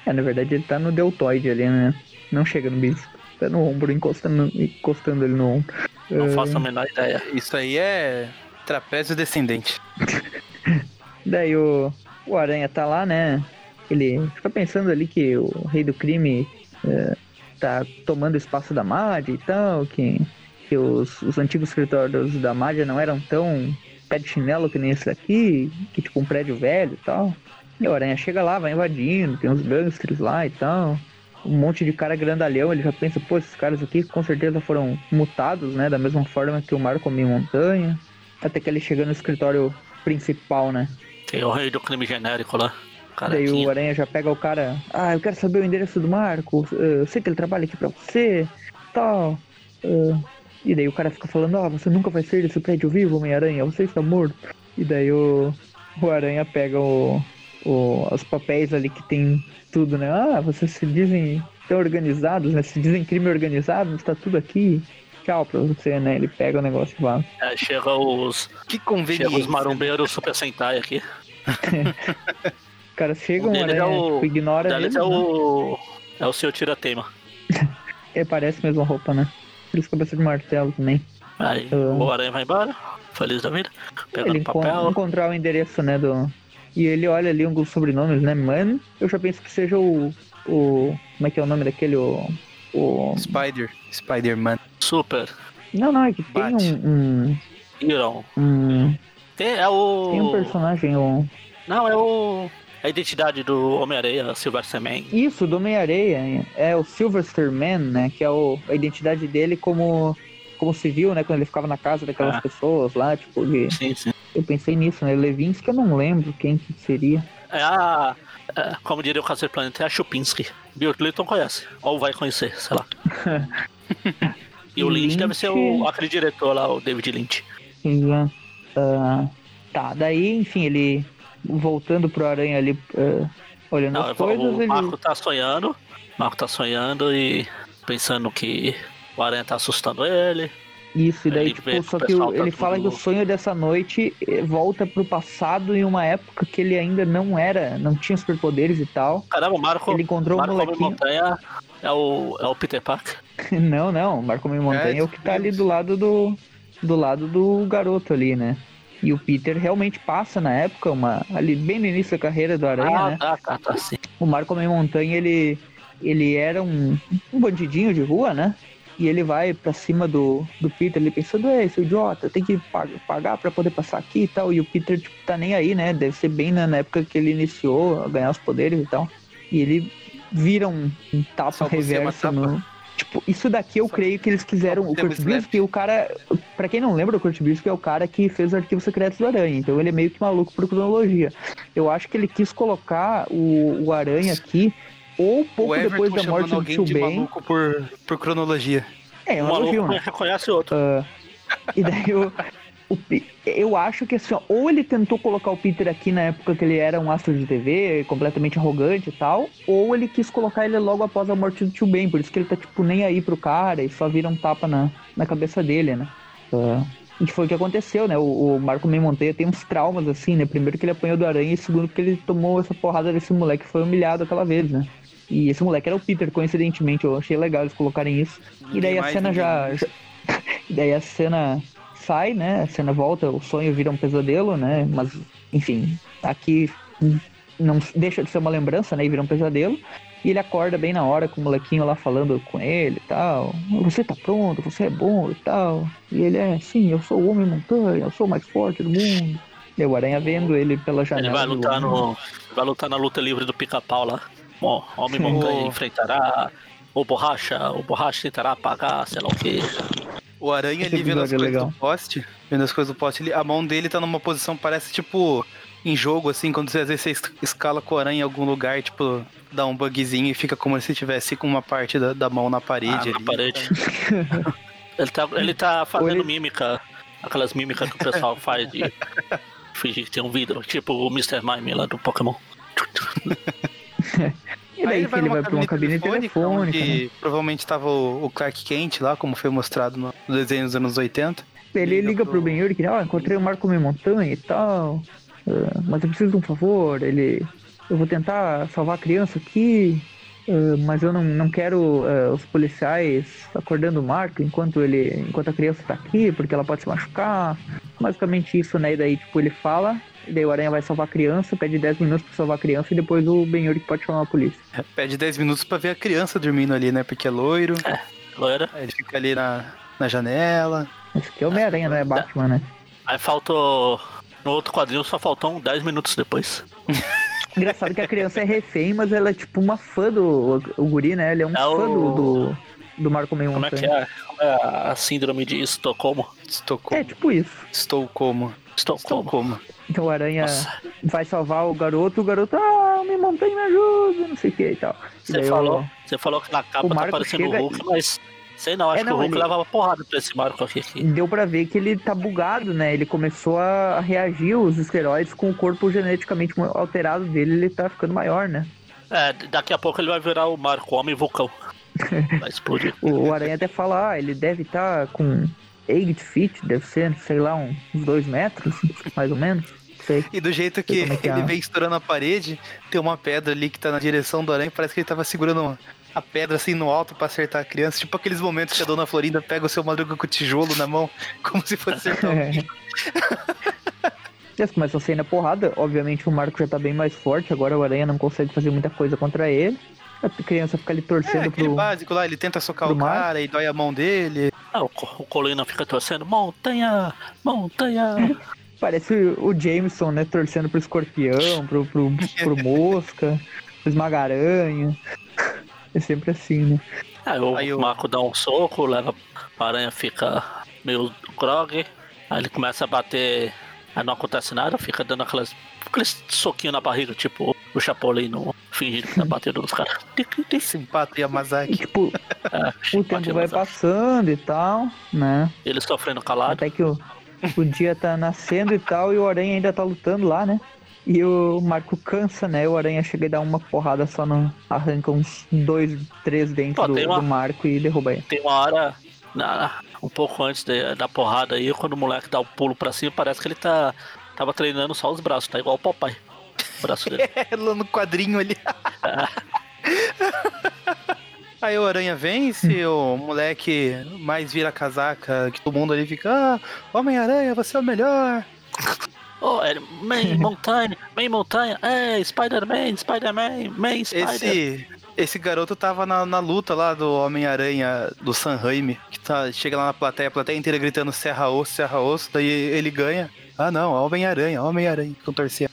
É, na verdade ele tá no deltoide ali, né? Não chega no bíceps. Tá no ombro, encostando, encostando ele no ombro. Não uh... faço a menor ideia. Isso aí é trapézio descendente. Daí o, o Aranha tá lá, né? Ele fica pensando ali que o rei do crime uh, tá tomando espaço da Mad e tal, que, que os, os antigos escritórios da Mad não eram tão pé de chinelo que nem esse daqui, que tipo um prédio velho e tal. E o Aranha chega lá, vai invadindo, tem uns gangsters lá e tal. Um monte de cara grandalhão, ele já pensa, pô, esses caras aqui com certeza foram mutados, né? Da mesma forma que o Marco em Montanha. Até que ele chega no escritório principal, né? Tem o rei do crime genérico lá. Daí o Aranha já pega o cara, ah, eu quero saber o endereço do Marco, eu sei que ele trabalha aqui pra você, tal. Uh, e daí o cara fica falando, ah, você nunca vai ser desse prédio vivo, Homem-Aranha, você está morto. E daí o, o Aranha pega o, o, os papéis ali que tem tudo, né? Ah, vocês se dizem tão organizados, né? Se dizem crime organizado, está tudo aqui. Tchau pra você, né? Ele pega o negócio e vai. É, chega os. Que conveniente. Chega os marombeiros Super Sentai aqui. Cara, chegam, né? É o, tipo, ignora ele. É o. É o seu tira-tema. é, parece a mesma roupa, né? Eles cabeça de martelo também. Aí uh, o aranha vai embora, feliz da vida. Pegando ele papel. encontrar o endereço, né, do, e ele olha ali alguns sobrenomes, né? Man, eu já penso que seja o. o como é que é o nome daquele? O. o... Spider. Spider-Man. Super. Não, não, é que tem um. um... Iron. Um... Tem, é o. Tem um personagem, o. Não, é o. A identidade do Homem-Areia, Sylvester Man. Isso, do Homem-Areia. É o Sylvester Man, né? Que é o, a identidade dele como como civil, né? Quando ele ficava na casa daquelas ah. pessoas lá, tipo, de... sim, sim. eu pensei nisso, né? Levinsky eu não lembro quem que seria. É a. É, como diria o Câncer Planeta, é a Chupinski. Bill Clinton conhece, ou vai conhecer, sei lá. e o Lynch, Lynch, deve ser o, aquele diretor lá, o David Lynch. Uh, tá, daí, enfim, ele voltando pro Aranha ali, uh, olhando não, as coisas. O Marco ele... tá sonhando, Marco tá sonhando e pensando que o Aranha tá assustando ele. Isso, e daí, tipo, só que o, tá ele fala que o sonho dessa noite eh, volta pro passado em uma época que ele ainda não era, não tinha superpoderes e tal. Caramba, o Marco. Ele encontrou Marco um molequinho. Montanha é o, é o Peter Parker? não, não, o Marco Montanha é, é o que tá ali do lado do. Do lado do garoto ali, né? E o Peter realmente passa na época, uma, ali bem no início da carreira do Aranha, ah, né? Tá, tá, tá, sim. O Marco Montanha, ele, ele era um, um bandidinho de rua, né? E ele vai pra cima do, do Peter, ele pensando, é, seu idiota, tem que pagar pra poder passar aqui e tal. E o Peter, tipo, tá nem aí, né? Deve ser bem na, na época que ele iniciou a ganhar os poderes e tal. E ele vira um, um tapa reverso no. Tipo, isso daqui eu Só creio que eles quiseram. O Kurt Busiek, o cara. Pra quem não lembra, o Kurt Busiek é o cara que fez o arquivo secreto do Aranha. Então ele é meio que maluco por cronologia. Eu acho que ele quis colocar o, o Aranha aqui ou pouco depois da morte do Tio Ben. maluco por, por cronologia. É, um maluco reconhece outro. Uh, e daí o, o, eu acho que assim, ó, ou ele tentou colocar o Peter aqui na época que ele era um astro de TV, completamente arrogante e tal, ou ele quis colocar ele logo após a morte do Tio Ben, por isso que ele tá tipo nem aí pro cara e só vira um tapa na, na cabeça dele, né? Uh, e foi o que aconteceu, né? O, o Marco Men Monteia tem uns traumas, assim, né? Primeiro que ele apanhou do aranha e segundo que ele tomou essa porrada desse moleque que foi humilhado aquela vez, né? E esse moleque era o Peter, coincidentemente. Eu achei legal eles colocarem isso. e daí a cena já. já... daí a cena sai, né? A cena volta, o sonho vira um pesadelo, né? Mas, enfim, aqui não deixa de ser uma lembrança, né? E vira um pesadelo. E ele acorda bem na hora com o molequinho lá falando com ele e tal. Você tá pronto, você é bom e tal. E ele é, sim, eu sou o homem montanha, eu sou o mais forte do mundo. E o Aranha vendo ele pela janela. Ele vai lutar, no, vai lutar na luta livre do pica-pau lá. Bom, Homem Montanha enfrentará o borracha, o borracha tentará apagar, sei lá o que. O aranha Esse ali vendo as coisas legal. do poste, vendo as coisas do poste, ele- a mão dele tá numa posição, parece tipo em jogo, assim, quando você, às vezes você es- escala com o aranha em algum lugar, tipo, dá um bugzinho e fica como se tivesse com uma parte da, da mão na parede. Ah, na ali. parede. ele, tá, ele tá fazendo ele- mímica, aquelas mímicas que o pessoal faz de fingir que tem um vidro, tipo o Mr. Mime lá do Pokémon. E daí que ele vai pra uma cabine telefônica, né? onde provavelmente tava o, Clark Kent lá, como foi mostrado no desenho dos anos 80. Ele Liga pro- pro Ben Yuri que, ah, encontrei o Marco Meia Montanha e tal, ah, mas eu preciso de um favor, ele... Eu vou tentar salvar a criança aqui, ah, mas eu não, não quero ah, os policiais acordando o Marco enquanto ele enquanto a criança tá aqui, porque ela pode se machucar. Basicamente isso, né? E daí, tipo, ele fala, daí o Aranha vai salvar a criança, pede 10 minutos pra salvar a criança, e depois o Ben pode chamar a polícia. Pede 10 minutos pra ver a criança dormindo ali, né? Porque é loiro. Loira. Aí ele fica ali na, na janela. Esse aqui é o Homem-Aranha, não é Batman, né? Aí faltou. No outro quadrinho só faltam 10 minutos depois. Engraçado que a criança é refém, mas ela é tipo uma fã do o guri, né? Ele é um É fã o- do, do, do Marco Meio Como é que é? Como é a síndrome de Estocolmo? Estou É, tipo isso. Estou como? Estou Estocolmo. Então o Aranha Nossa. vai salvar o garoto, o garoto, ah, me montanha me ajuda, não sei o que e tal. E Você falou, o- você falou que na capa o tá parecendo o Hulk, mas. Sei não, acho É, que não, o Hulk ele- levava porrada pra esse Marco aqui. aqui. Deu pra ver que ele tá bugado, né? Ele começou a reagir aos esteroides com o corpo geneticamente alterado dele, ele tá ficando maior, né? É, daqui a pouco ele vai virar o Marco Homem Vulcão. Vai explodir. O, o Aranha até fala, ah, ele deve estar com 8 feet, deve ser, sei lá, uns 2 metros, mais ou menos. Sei. E do jeito que é que é. ele vem estourando a parede, tem uma pedra ali que tá na direção do aranha. Parece que ele tava segurando uma- a pedra assim no alto pra acertar a criança. Tipo aqueles momentos que a dona Florinda pega o seu madruga com o tijolo na mão, como se fosse acertar um É. Eles começam a sair na porrada. Obviamente o Marco já tá bem mais forte. Agora o Aranha não consegue fazer muita coisa contra ele. A criança fica ali É, torcendo aquele pro. básico lá, ele tenta socar o mar. cara e dói a mão dele. Ah, o, o Colina fica torcendo. Montanha! Montanha! Parece o Jameson, né? Torcendo pro escorpião, pro, pro, pro mosca, pro esmagaranha. É sempre assim, né? Aí o Aí o- Marco dá um soco, leva. A aranha fica meio grog. Aí ele começa a bater. Aí não acontece nada, fica dando aquelas. Aqueles soquinhos na barriga, tipo o Chapolin no fingindo que tá batendo nos caras. Tic. Simpata e E tipo, É, o tempo vai passando e tal, né? Ele sofrendo calado. Até que o, o dia tá nascendo e tal, e o Aranha ainda tá lutando lá, né? E o Marco cansa, né? O Aranha chega e dá uma porrada só no. arranca uns dois, três dentes Pô, do, uma- do Marco e derruba ele. Tem uma hora, na- um pouco antes de- da porrada aí, quando o moleque dá o pulo pra cima, parece que ele tá. Tava treinando só os braços, tá igual o papai. O braço dele. É, lá no quadrinho ali. Aí o Aranha vence, o moleque mais vira casaca, que todo mundo ali fica, ah, Homem-Aranha, você é o melhor. Oh, é Man Montanha, Man Montanha, é, Spider-Man, Spider-Man, Man Spider. Esse, esse garoto tava na, na luta lá do Homem-Aranha do San Raimi, que tá, chega lá na plateia, a plateia inteira gritando Serra Osso, Serra Osso, daí ele ganha. Ah não, Homem-Aranha, Homem-Aranha, com torcer.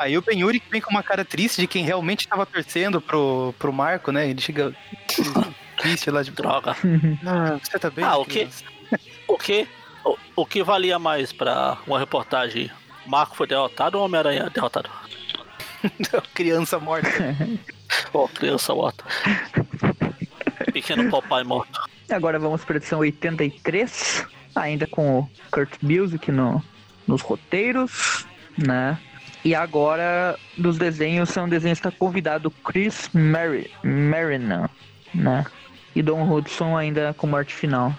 Aí o Ben Yuri vem com uma cara triste de quem realmente tava torcendo pro, pro Marco, né? Ele chega triste lá de Droga. Ah, você tá bem? Ah, o quê? criança?" O que, o, o que valia mais pra uma reportagem? Marco foi derrotado ou Homem-Aranha derrotado? criança morta. Pô, criança morta. Pequeno papai morto. Agora vamos para a edição 83, ainda com o Kurt Busiek no, nos roteiros, né? E agora, dos desenhos, são desenhos que está convidado Chris Marina, né? E Don Hudson ainda como arte final.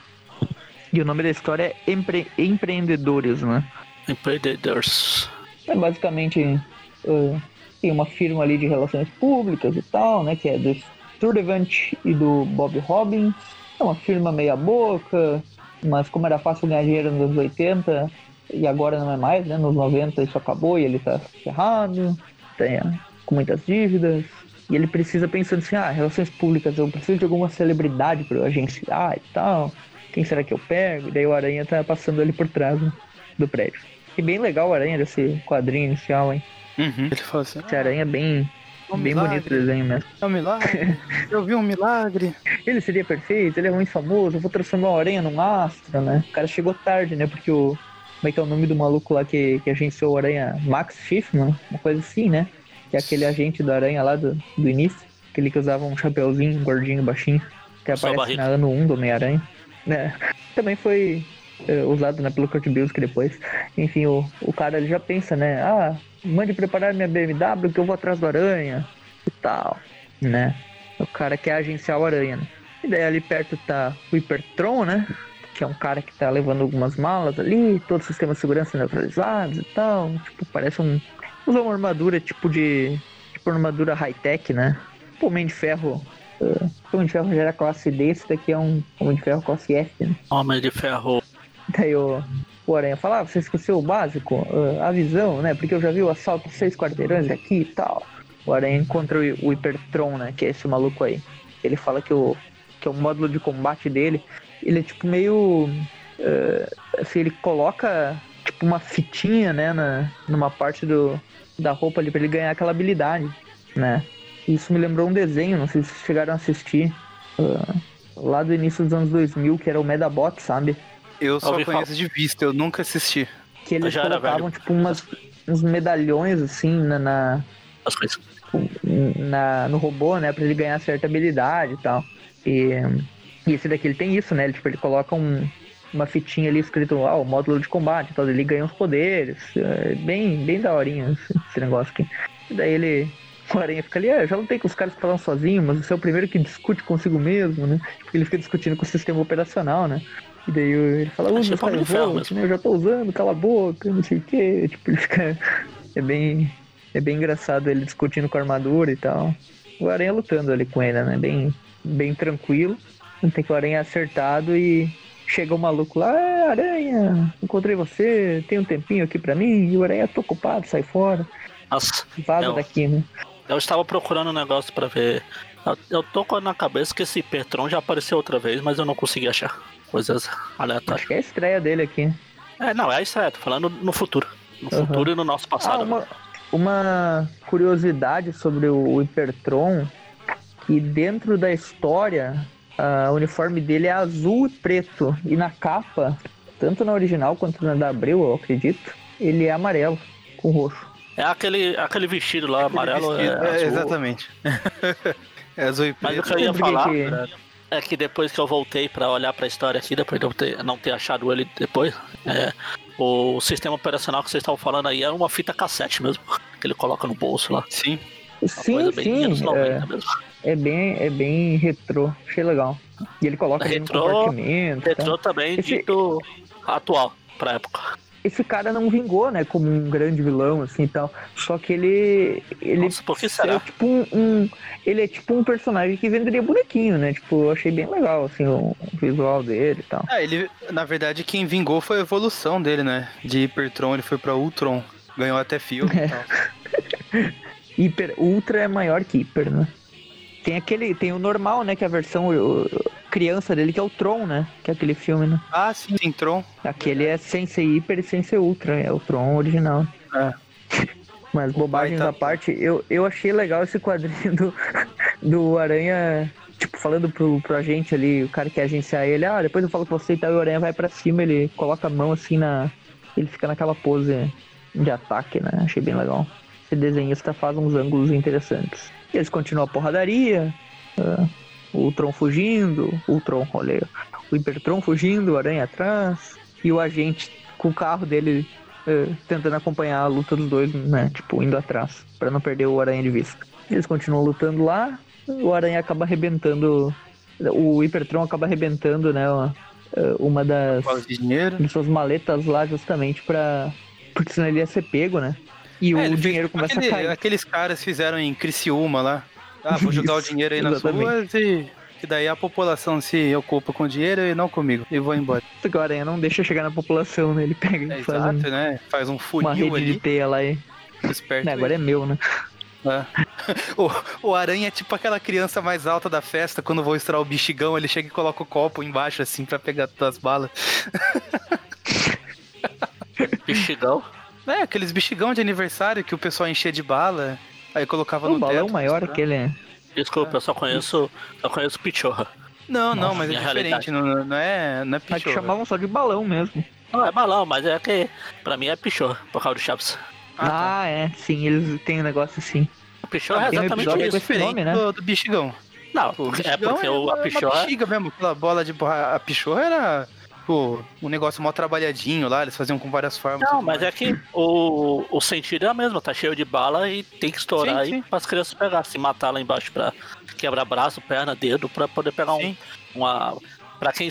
E o nome da história é Empre Empreendedores, né? Empreendedores. É basicamente uh, tem uma firma ali de relações públicas e tal, né? Que é do Sturtevant e do Bob Robbins. É uma firma meia boca, mas como era fácil ganhar dinheiro nos anos 80 e agora não é mais, né? Nos 90 isso acabou e ele tá ferrado, tem, ah, com muitas dívidas. E ele precisa pensando assim, ah, relações públicas, eu preciso de alguma celebridade para eu agenciar e tal. Quem será que eu pego? E daí o Aranha tá passando ali por trás né, do prédio. E bem legal o Aranha desse quadrinho inicial, hein? Uhum. Ele fala assim, Esse Aranha é bem, um Bem milagre. bonito o desenho mesmo. É um milagre. Eu vi um milagre. Ele seria perfeito, ele é muito famoso, eu vou transformar o Aranha num astro, né? O cara chegou tarde, né? Porque o. Como é que é o nome do maluco lá que, que agenciou o Aranha? Max Schiffman? Uma coisa assim, né? Que é aquele agente do Aranha lá do, do início. Aquele que usava um chapeuzinho, gordinho, baixinho. Que Só aparece na ano 1 do Homem-Aranha. Né? Também foi é, usado né, pelo Kurt Busiek depois. Enfim, o, o cara ele já pensa, né? Ah, mande preparar minha BMW que eu vou atrás do Aranha e tal, né? O cara quer agenciar o Aranha, né? E daí ali perto tá o Hypertron, né? Que é um cara que tá levando algumas malas ali, todo o sistema de segurança neutralizados e tal. Tipo, parece um. Usa uma armadura tipo de. Tipo armadura high-tech, né? Tipo, Homem de Ferro. Uh, Homem de Ferro já era classe D, esse daqui é um Homem de Ferro classe F, né? Homem de Ferro. Daí o, o Aranha fala, ah, você esqueceu o básico, ah, a visão, né? Porque eu já vi o assalto seis quarteirões aqui e tal. O Aranha encontra o, o Hypertron, né? Que é esse maluco aí. Ele fala que o, que o módulo de combate dele, ele é tipo meio. ah, assim, ele coloca tipo uma fitinha, né? Na, numa parte do, da roupa ali pra ele ganhar aquela habilidade, né? Isso me lembrou um desenho, não sei se vocês chegaram a assistir. ah, lá do início dos anos 2000, que era o Medabot, sabe? Eu só Ouvi conheço de vista, eu nunca assisti. que eles colocavam tipo umas, uns medalhões assim na, na, As coisas. na- no robô, né, Pra ele ganhar certa habilidade e tal. E, e esse daqui ele tem isso, né? Ele, tipo, ele coloca um, uma fitinha ali escrito, ah, o módulo de combate, então ele ganha os poderes. É bem, bem daorinha esse, esse negócio aqui. E daí ele. O Aranha fica ali, ah, já lutei com os caras que falam sozinho, mas você é o primeiro que discute consigo mesmo, né? Porque ele fica discutindo com o sistema operacional, né? E daí ele fala, usa Ferro mesmo. né? Eu já tô usando, cala a boca, não sei o quê. Tipo, ele fica. É bem. É bem engraçado ele discutindo com a armadura e tal. O Aranha lutando ali com ele, né? Bem, bem tranquilo. Tem que o Aranha acertado e chega o maluco lá, "Ah, Aranha, encontrei você, tem um tempinho aqui pra mim, e o Aranha, tô ocupado, sai fora, Nossa, vaza Eu- daqui, né? eu estava procurando um negócio pra ver. Eu, eu tô com na cabeça que esse Petron já apareceu outra vez, mas eu não consegui achar. Coisas aleatórias. Acho que é a estreia dele aqui. É, não, é isso aí, tô falando no futuro. No Aham. futuro e no nosso Ah, passado. uma, uma curiosidade sobre o Hypertron, que dentro da história, ah, o uniforme dele é azul e preto, e na capa, tanto na original quanto na da Abril, eu acredito, ele é amarelo com roxo. É aquele, aquele vestido lá, amarelo. É, Vestido- é, azul. exatamente. é azul e Mas o preto. que eu ia falar que- é que depois que eu voltei pra olhar pra história aqui, depois de eu ter, não ter achado ele depois, é, o sistema operacional que vocês estavam falando aí era uma fita cassete mesmo, que ele coloca no bolso lá. Sim. Uma Sim, coisa bem sim, 90 é, mesmo. É bem, é bem retrô, achei legal. E ele coloca ele no Retrô- compartimento. tá? Retrô também Esse- dito atual, pra época. Esse cara não vingou, né, como um grande vilão, assim, e tal. Só que ele... ele Nossa, por que É será? tipo um, um- Ele é tipo um personagem que venderia bonequinho, né? Tipo, eu achei bem legal, assim, o, o visual dele e tal. Ah, ele, na verdade, quem vingou foi a evolução dele, né? De Hypertron, ele foi pra Ultron. Ganhou até filme É. e tal. Hiper, Ultra é maior que Hiper, né? Tem aquele. Tem o normal, né? Que é a versão o- criança dele, que é o Tron, né? Que é aquele filme, né? Ah, sim, tem Tron. Aquele é sem ser Hiper e sem ser Ultra, é o Tron original. É. Mas bobagens baita- à parte, eu, eu achei legal esse quadrinho do, do Aranha, tipo, falando pro, pro agente ali, o cara que quer agenciar ele, ah, depois eu falo com você e tal, e o Aranha vai pra cima, ele coloca a mão assim na. Ele fica naquela pose de ataque, né? Achei bem legal. Esse desenhista faz uns ângulos interessantes. E eles continuam a porradaria, ah, o Ultron fugindo, o Ultron, olha, o Hypertron fugindo, o Aranha atrás, e o agente com o carro dele eh, tentando acompanhar a luta dos dois, né? Tipo, indo atrás, pra não perder o Aranha de vista. Eles continuam lutando lá, o Aranha acaba arrebentando. O Hypertron acaba arrebentando, né? uma- eh, Uma das, de suas maletas lá, justamente pra. Porque senão ele ia ser pego, né? E É, o dinheiro tipo começa aquele- a cair. Aqueles caras fizeram em Criciúma lá. Ah, vou jogar o Isso, dinheiro aí nas exatamente. ruas e. Que daí a população se ocupa com o dinheiro e não comigo. E vou embora. O Aranha não deixa chegar na população, né? Ele pega É e faz um- exato, né? Faz um uma funil rede de ali. teia lá e. Esperto. Né, agora é meu, né? É. O, o aranha é tipo aquela criança mais alta da festa, quando vou estourar o bexigão, ele chega e coloca o copo embaixo, assim, pra pegar todas as balas. Bexigão. É, aqueles bexigão de aniversário que o pessoal enchia de bala. Aí colocava O no balão teto. maior que ele é. Desculpa, eu só conheço. Só conheço Pichorra. Não, não, Nossa, mas é diferente. Não, não é, não é Mas que pichorra. chamavam só de balão mesmo. Não, é balão, mas é que pra mim é Pichorra, por causa do Chaves. Ah, tá. Ah, é. Sim, eles têm um negócio assim. Pichorra é tem um exatamente episódio isso. esse nome, né? do, do bichigão. Não, O é porque o, a uma Pichorra. bexiga mesmo, aquela bola de borracha. A pichorra era, pô, um negócio mal trabalhadinho lá, eles faziam com várias formas. Não, mas mais. é que o, o sentido é o mesmo, tá cheio de bala e tem que estourar Sim, aí para as crianças pegar, se matar lá embaixo pra quebrar braço, perna, dedo, pra poder pegar um, Sim. uma. Pra quem,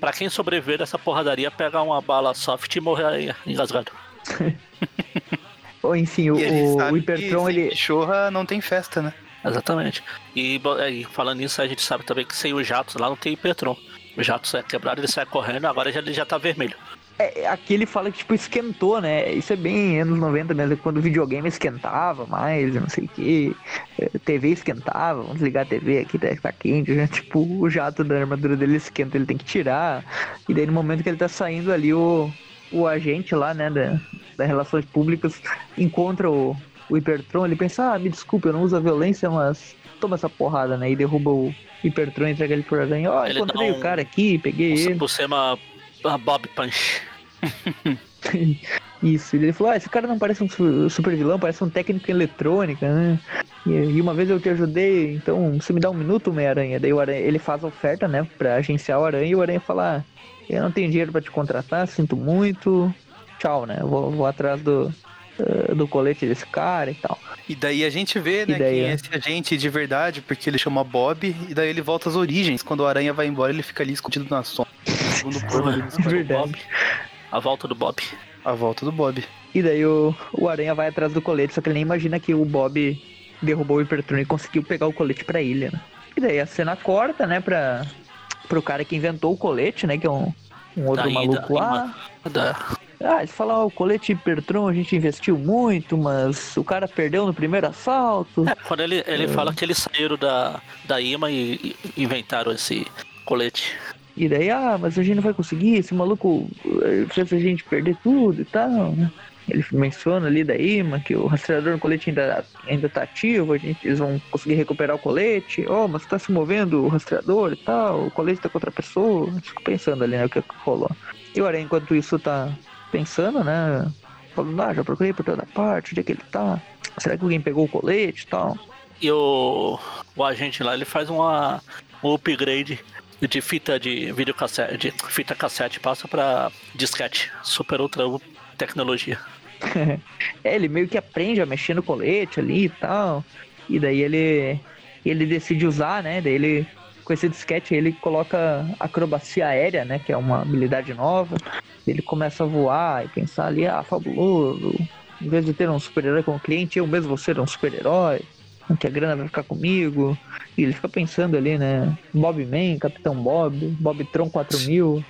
pra quem sobreviver dessa porradaria, pegar uma bala soft e morrer aí engasgado. Ou enfim, o, ele o, Hipertron, ele. pichorra não tem festa, né? Exatamente. E, bo- e falando nisso, a gente sabe também que sem os jatos lá não tem Hipertron. O jato é quebrado, ele sai correndo, agora já, ele já tá vermelho. É, aqui ele fala que, tipo, esquentou, né? Isso é bem anos 90 mesmo, quando o videogame esquentava mais, não sei o que. TV esquentava, vamos ligar a TV aqui, tá, tá quente, né? Tipo, o jato da armadura dele esquenta, ele tem que tirar. E daí no momento que ele tá saindo ali, o, o agente lá, né, da, da Relações Públicas, encontra o, o Hipertron, ele pensa, ah, me desculpe, eu não uso a violência, mas toma essa porrada, né? E derruba o Hipertron, entrega ele pro aranha, ó, dá encontrei um- o cara aqui, peguei ele. Por cima, Bob Punch. Isso, ele falou, ah, esse cara não parece um su- super vilão, parece um técnico em eletrônica, né? E, e uma vez eu te ajudei, então você me dá um minuto, Homem-Aranha. Daí o Aranha, ele faz a oferta, né, pra agenciar o Aranha, e o Aranha fala, ah, eu não tenho dinheiro pra te contratar, sinto muito, tchau, né, eu vou, vou atrás do, do colete desse cara e tal. E daí a gente vê, E né, daí, quem é é? esse agente de verdade, porque ele chama Bob, e daí ele volta às origens. Quando o aranha vai embora, ele fica ali escondido na sombra. Segundo plano ali, Verdade. A volta do Bob. a volta do Bob. E daí o, o Aranha vai atrás do colete, só que ele nem imagina que o Bob derrubou o Hipertron e conseguiu pegar o colete pra ilha, né? E daí a cena corta, né, pra, pro cara que inventou o colete, né, que é um, um outro Daí, maluco da- lá. Da, Ah, ele fala, ó, o colete Hipertron a gente investiu muito, mas o cara perdeu no primeiro assalto. É, quando ele, ele fala que eles saíram da, da IMA e, e inventaram esse colete. E daí, ah, mas a gente não vai conseguir, esse maluco eh, fez a gente perder tudo e tal, né? Ele menciona ali da IMA que o rastreador no colete ainda, ainda tá ativo, a gente, eles vão conseguir recuperar o colete. Oh, mas tá se movendo o rastreador e tal, o colete tá com outra pessoa. Fico pensando ali, né, o que que rolou. E o Aranha, enquanto isso, tá pensando, né? Falando, ah, já procurei por toda parte, onde é que ele tá? Será que alguém pegou o colete e tal? E o, o agente lá, ele faz uma, um upgrade de fita de videocassete, de fita cassete, passa pra disquete. Super ultra tecnologia. É, ele meio que aprende a mexer no colete ali e tal. E daí ele ele decide usar, né? Daí ele com esse disquete ele coloca acrobacia aérea, né, que é uma habilidade nova. Ele começa a voar e pensar ali, ah, fabuloso. Em vez de ter um super-herói como cliente, eu mesmo vou ser um super-herói. Que a grana vai ficar comigo. E ele fica pensando ali, né? Bob Man, Capitão Bob, Bob Tron 4000.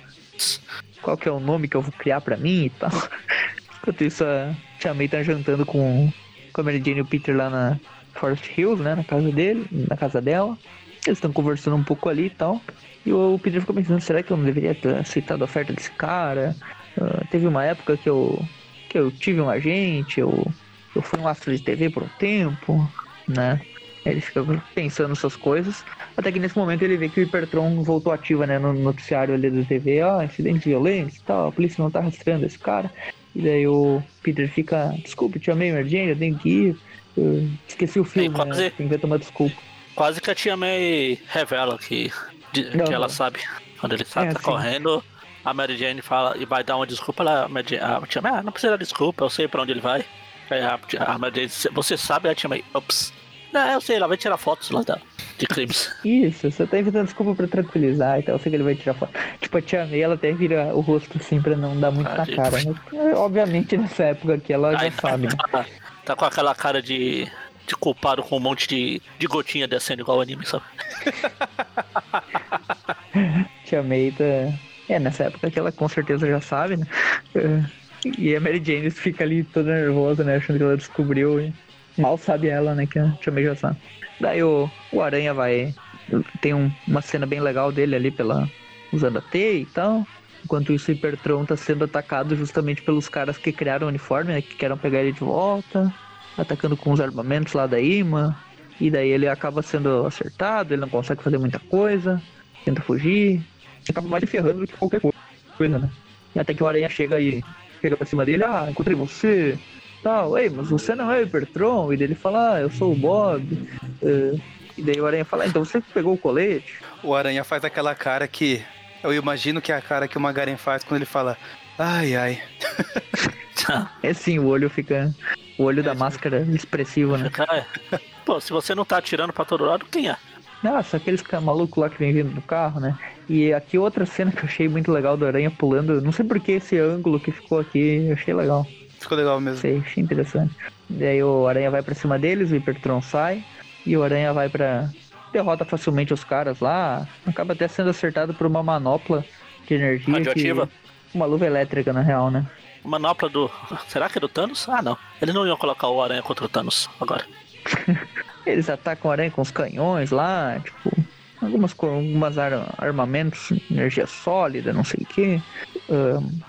Qual que é o nome que eu vou criar pra mim e tal. Enquanto isso, a Tia May tá jantando com, com a Mary Jane e o Peter lá na Forest Hills, né? Na casa dele, na casa dela. Eles estão conversando um pouco ali e tal. E o Peter fica pensando, será que eu não deveria ter aceitado a oferta desse cara? Ah, teve uma época que eu, que eu tive um agente, eu, eu fui um astro de TV por um tempo, né? Ele fica pensando nessas coisas. Até que nesse momento ele vê que o Hipertron voltou ativa, né? No noticiário ali da TV. Ah, incidente violento e tal. A polícia não tá rastreando esse cara. E daí o Peter fica... Desculpe, te amei, Mary Jane, eu tenho que ir. Eu esqueci o filme, quase- né? Tem que tomar desculpa. Quase que a tia May revela que, de- Não, que ela não. sabe. Quando ele tá, É, tá sim. a a Mary Jane fala e vai dar uma desculpa, ela, a tia May, ah, não precisa dar desculpa, eu sei pra onde ele vai. Aí a, a Mary Jane, "Você- você sabe a tia May, ops. Não, eu sei, ela vai tirar fotos lá da, de crimes. Isso, você tá inventando desculpa pra tranquilizar e tal. Eu sei que ele vai tirar foto. Tipo, a tia May, ela até vira o rosto assim pra não dar muito Ah, na gente. cara. Né? É, Obviamente, nessa época aqui, ela já sabe. Tá, tá com aquela cara de, de culpado com um monte de, de gotinha descendo igual o anime, sabe? Tia May tá... É, nessa época que ela com certeza já sabe, né? E a Mary Jane fica ali toda nervosa, né? Achando que ela descobriu. E mal sabe ela, né? Que May já sabe. Daí o, o Aranha vai... Tem um- uma cena bem legal dele ali pela... Usando a teia e tal. Enquanto isso, o Hipertron tá sendo atacado justamente pelos caras que criaram o uniforme, né? Que querem pegar ele de volta. atacando com os armamentos lá da IMA. E daí ele acaba sendo acertado, ele não consegue fazer muita coisa, tenta fugir, acaba mais ferrando do que qualquer coisa, né? E até que o Aranha chega e chega pra cima dele, ah, encontrei você, tal, ei, mas você não é o Hypertron, e daí ele fala, ah, eu sou o Bob. Uh, e daí o Aranha fala, ah, então você pegou o colete? O Aranha faz aquela cara que. Eu imagino que é a cara que o Magaren faz quando ele fala. Ai, ai. é sim, o olho fica. O olho é, da máscara expressivo, né? Cara, pô, se você não tá atirando pra todo lado, quem é? Nossa, aqueles malucos lá que vem vindo do carro, né? E aqui outra cena que eu achei muito legal do Aranha pulando. Não sei por que esse ângulo que ficou aqui, eu achei legal. Ficou legal mesmo. Sei, achei interessante. Daí o Aranha vai pra cima deles, o Hypertron sai. E o Aranha vai pra. derrota facilmente os caras lá. Acaba até sendo acertado por uma manopla de energia. Radioativa? Que... Uma luva elétrica, na real, né? Manopla do. Será que é do Thanos? Ah, não. Eles não iam colocar o Aranha contra o Thanos agora. Eles atacam o Aranha com os canhões lá, tipo. Algumas, algumas ar armamentos, energia sólida, não sei o que. Um,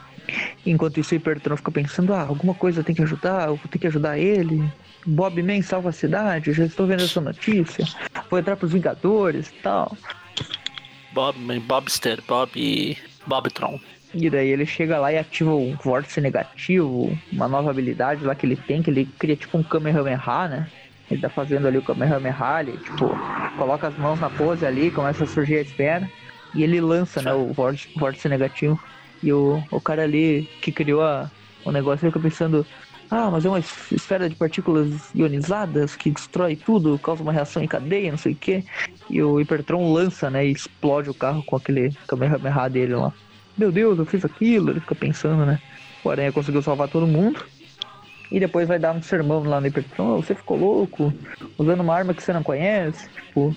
enquanto isso, o Hypertron fica pensando: ah, alguma coisa tem que ajudar, eu vou ter que ajudar ele. Bob Man salva a cidade, já estou vendo essa notícia. Vou entrar pros Vingadores e tal. Bob Man, Bobster, Bob. Bobtron. E daí ele chega lá e ativa o vórtice negativo, uma nova habilidade lá que ele tem, que ele cria tipo um Kamehameha, né? Ele tá fazendo ali o Kamehameha, ele tipo, coloca as mãos na pose ali, começa a surgir a esfera, e ele lança, né, o vórtice negativo. E o, o cara ali que criou a, o negócio fica pensando, ah, mas é uma esfera de partículas ionizadas que destrói tudo, causa uma reação em cadeia, não sei o quê. E o Hypertron lança, né, e explode o carro com aquele Kamehameha dele lá. Meu Deus, eu fiz aquilo, ele fica pensando, né. O Aranha conseguiu salvar todo mundo. E depois vai dar um sermão lá no Hypertron, você ficou louco, usando uma arma que você não conhece, tipo...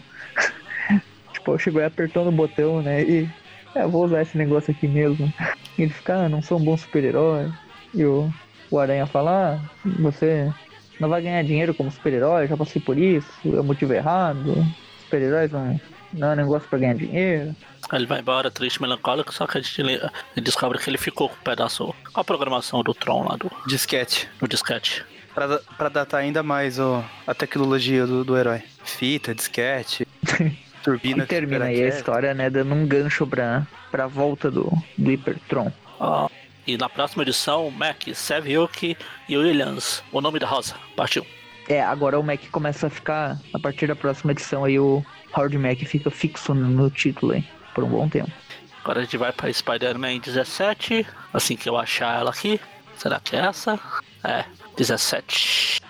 tipo, chegou aí apertando o botão, né, e... É, vou usar esse negócio aqui mesmo. E ele fica, ah, não sou um bom super-herói. E o o Aranha fala, ah, você não vai ganhar dinheiro como super-herói, já passei por isso, é o motivo errado, super-heróis não, não é negócio pra ganhar dinheiro. Ele vai embora, triste, melancólico, só que a gente descobre que ele ficou com um pedaço, com a programação do Tron lá do... Disquete. Do disquete. Pra, pra datar ainda mais ó, a tecnologia do, do herói. Fita, disquete, turbina... E termina aí a história, né, dando um gancho pra, pra volta do, Hypertron. Ah, e na próxima edição, Mac, Saviuk e Williams. O nome da rosa. Partiu. É, agora o Mac começa a ficar, a partir da próxima edição, aí o Howard Mac fica fixo no título aí, por um bom tempo. Agora a gente vai para Spider-Man 17, assim que eu achar ela aqui. Será que é essa? É, 17.